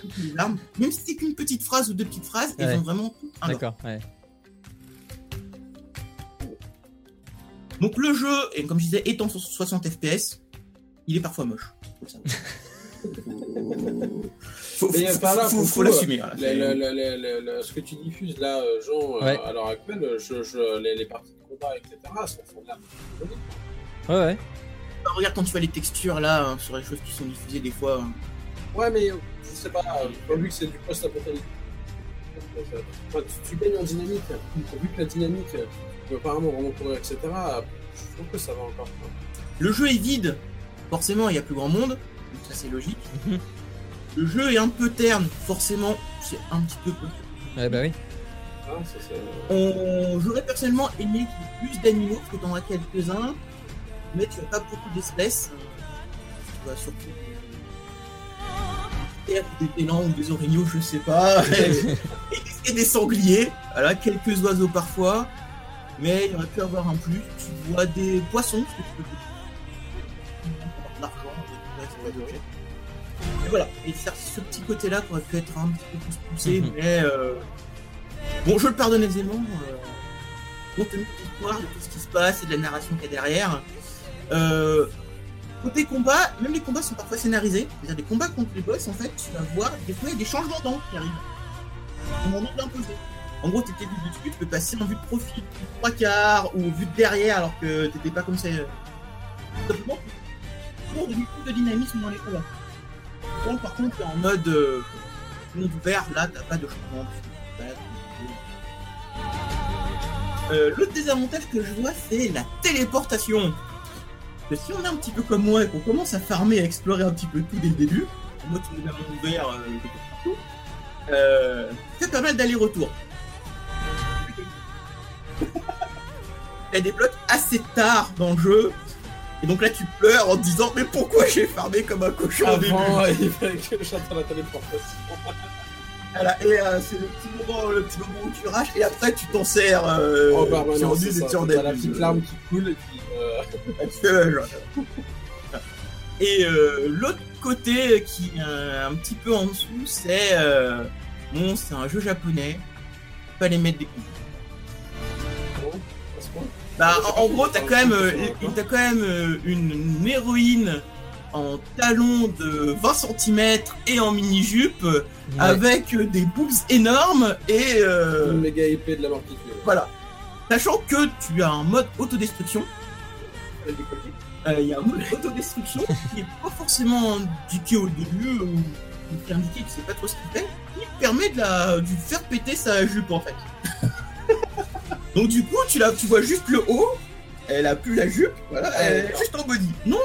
toutes les armes, même si c'est qu'une petite phrase ou deux petites phrases, elles ont vraiment un lore. D'accord. Ouais. Donc le jeu, et comme je disais, étant sur 60 FPS, il est parfois moche. [LAUGHS] Faut faut, Mais, faut- par là, faut- l'assumer. voilà. Ce que tu diffuses là, euh, Jean, euh, Ouais. à l'heure actuelle, je, je- les, les parties de combat, etc., sont la Ouais, ouais. Regarde quand tu vois les textures là, hein, sur les choses qui sont diffusées des fois. hein. Ouais, mais je sais pas, euh, vu que c'est du post-apocalyptique, enfin, tu, tu baignes en dynamique, vu que la dynamique, tu apparemment vraiment courir, etc., je trouve que ça va encore. quoi. Le jeu est vide, forcément il y a plus grand monde, donc ça c'est logique. Le jeu est un peu terne, forcément c'est un petit peu. Ouais, bah oui. Ah, ça, c'est- On... J'aurais personnellement aimé qu'il y ait plus d'animaux, parce que t'en as quelques-uns, mais tu as pas beaucoup d'espèces. Tu vas surtout des élans ou des orignaux, je sais pas. [LAUGHS] et, des sangliers, voilà, quelques oiseaux parfois. Mais il aurait pu avoir un plus. Tu vois des poissons, parce que tu peux l'argent, voilà, et c'est ce petit côté-là qui aurait pu être un petit peu plus poussé, Mhm. mais euh, bon, je le pardonne aisément. Euh, compte tenu de l'histoire, de tout ce qui se passe et de la narration qu'il y a derrière. Euh, côté combat, même les combats sont parfois scénarisés. C'est-à-dire des combats contre les boss, en fait, tu vas voir des fois il y a des changements d'angle qui arrivent. Au moment d'imposer. En gros, t'étais vue du dessus, tu peux passer en vue de profil, de trois quarts ou vue de derrière alors que t'étais pas comme ça. euh, Simplement pour coup de dynamisme dans les combats. Par contre, en mode euh, monde ouvert, là t'as pas de changement. Euh, L'autre désavantage que je vois, c'est la téléportation. Si on est un petit peu comme moi et qu'on commence à farmer, à explorer un petit peu tout dès le début, qui me monde ouvert euh, partout, c'est pas mal d'aller-retour. [LAUGHS] Elle débloque assez tard dans le jeu. Et donc là tu pleures en te disant mais pourquoi j'ai farmé comme un cochon au début Avant, il fallait que j'attende la téléportation. [LAUGHS] Voilà, et euh, c'est le petit moment, le petit moment où tu raches et après tu t'en sers. Euh, Oh, bah, tu en et tu en la petite larme qui coule et puis. euh. [LAUGHS] Et euh, l'autre côté qui est euh, un petit peu en dessous, c'est euh, bon, c'est un jeu japonais. Pas les mettre des coups. Bah, en, en gros, t'as quand même, euh, t'as quand même euh, une, une héroïne en talons de 20 cm et en mini jupe avec euh, des boobs énormes et euh, Une méga épée de la mort qui tue. Voilà. Sachant que tu as un mode autodestruction. Euh, Il y a un mode autodestruction [LAUGHS] qui est pas forcément indiqué au début, ou qui est indiqué, tu sais pas trop ce qu'il fait, qui permet de la, de faire péter sa jupe en fait. [LAUGHS] Donc du coup, tu, la, tu vois juste le haut, elle a plus la jupe, voilà, elle est juste en body. Donc,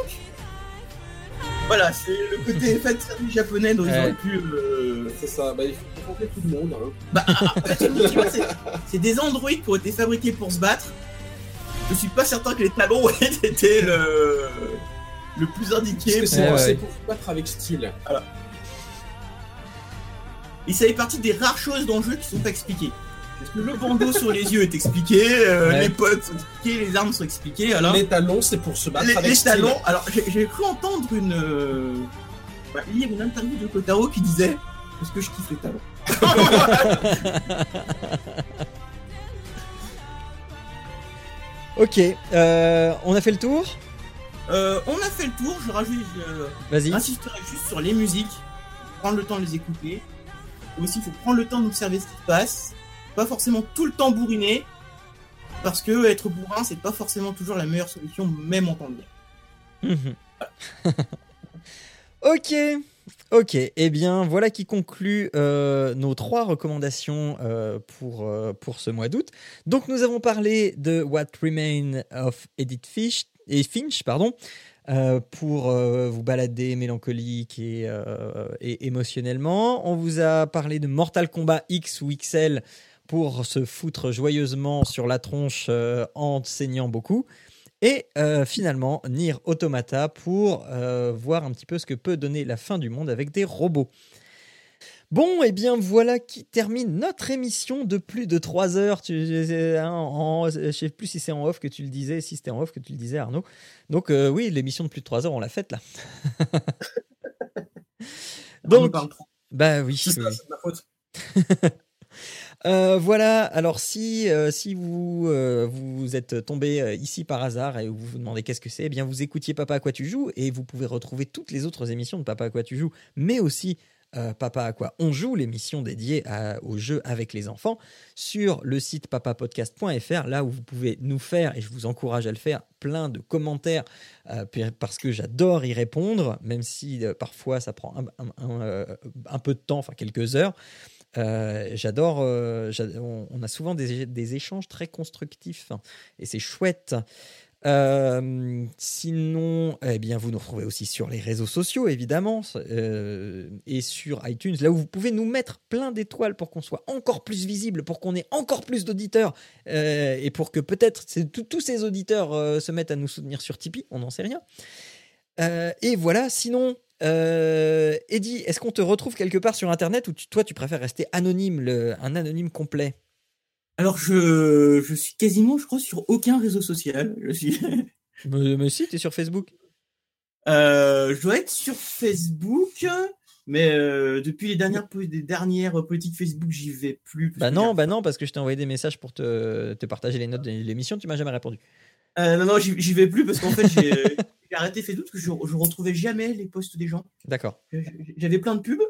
voilà, c'est le côté [LAUGHS] fan japonais dont ils auraient pu... euh, C'est ça, bah il faut tout le monde. Hein. bah, après, dis, ouais, c'est- des androïdes qui ont été fabriqués pour se battre. Je suis pas certain que les talons [LAUGHS] aient été le, le plus indiqué. que c'est ouais. pour se battre avec style. Et ça fait partie des rares choses dans le jeu qui sont pas expliquées. Parce que le bandeau sur les yeux est expliqué, euh, Ouais. les potes sont expliqués, les armes sont expliquées. Alors, Les talons, c'est pour se battre les, avec les style. talons. Alors, j'ai cru entendre une. euh, bah, lire une interview de Kotaro qui disait Est-ce que je kiffe les talons [LAUGHS] Ok, euh, on a fait le tour Euh, On a fait le tour, je rajoute. euh, Vas-y. J'insisterai juste sur les musiques, prendre le temps de les écouter. Aussi, il faut prendre le temps d'observer ce qui se passe. Pas forcément tout le temps bourriner, parce que être bourrin, c'est pas forcément toujours la meilleure solution, même en temps de bien. Mhm. [LAUGHS] ok, ok. Eh bien, voilà qui conclut euh, nos trois recommandations euh, pour, euh, pour ce mois d'août. Donc, nous avons parlé de What Remains of Edith Fish, et Finch, pardon, pour vous balader mélancolique et, et émotionnellement. On vous a parlé de Mortal Kombat X ou XL pour se foutre joyeusement sur la tronche euh, en saignant beaucoup. Et euh, finalement, Nier Automata pour euh, voir un petit peu ce que peut donner la fin du monde avec des robots. Bon, et bien voilà qui termine notre émission de plus de 3 heures. Tu, hein, en- je sais plus si c'est en off que tu le disais, si c'était en off que tu le disais, Arnaud. Donc euh, oui, l'émission de plus de 3 heures, on l'a faite là. [LAUGHS] On Donc, parle trop. bah oui. C'est oui. ma faute. [LAUGHS] Euh, voilà, alors si, euh, si vous, euh, vous êtes tombé ici par hasard et vous vous demandez qu'est-ce que c'est, eh bien vous écoutiez Papa à quoi tu joues et vous pouvez retrouver toutes les autres émissions de Papa à quoi tu joues, mais aussi Papa à quoi on joue, l'émission dédiée aux jeux avec les enfants, sur le site papapodcast.fr, là où vous pouvez nous faire, et je vous encourage à le faire, plein de commentaires parce que j'adore y répondre, même si parfois ça prend un, un peu de temps, enfin quelques heures. Euh, j'adore, euh, on, a souvent des, échanges très constructifs hein, et c'est chouette. Euh, sinon, eh bien, vous nous retrouvez aussi sur les réseaux sociaux, évidemment, et sur iTunes, là où vous pouvez nous mettre plein d'étoiles pour qu'on soit encore plus visible, pour qu'on ait encore plus d'auditeurs, et pour que peut-être tous- ces auditeurs se mettent à nous soutenir sur Tipeee, on n'en sait rien. Et voilà, sinon, euh, Eddie, est-ce qu'on te retrouve quelque part sur Internet ou tu- toi tu préfères rester anonyme, le- un anonyme complet? Alors, je, je suis quasiment, je crois, sur aucun réseau social. Je suis. [LAUGHS] mais, mais si, t'es sur Facebook. Euh, je dois être sur Facebook, mais euh, depuis les dernières, politiques Facebook, j'y vais plus. Bah non, bah non, parce que je t'ai envoyé des messages pour te, te partager les notes de l'émission, tu m'as jamais répondu. Euh, non, non, j'y vais plus parce qu'en fait, [LAUGHS] j'ai arrêté Facebook parce que je, je retrouvais jamais les posts des gens. D'accord. J'avais plein de pubs,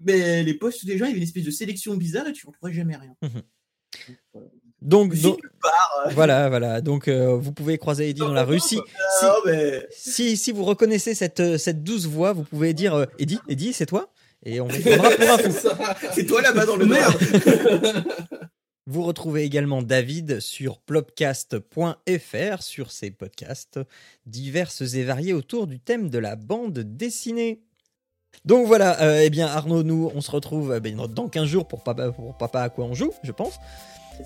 mais les posts des gens, il y avait une espèce de sélection bizarre et tu retrouvais jamais rien. Donc, J'y donc- pas, euh, voilà, voilà. Donc euh, vous pouvez croiser Eddie dans la rue. Si, mais si, si vous reconnaissez cette, euh, cette douce voix, vous pouvez dire euh, Eddie, Eddie, c'est toi? Et on vous [LAUGHS] prendra pour un fou. c'est toi là-bas dans le merde. [LAUGHS] Vous retrouvez également David sur plopcast.fr sur ses podcasts diverses et variés autour du thème de la bande dessinée. Donc voilà, euh, eh bien Arnaud, nous on se retrouve euh, ben, dans 15 jours pour papa, pour papa à quoi on joue, je pense.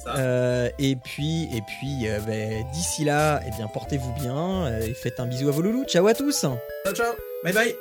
Ça. Euh, et puis, et puis euh, ben, d'ici là, eh bien portez-vous bien et faites un bisou à vos loulous. Ciao à tous Ciao, ciao. Bye bye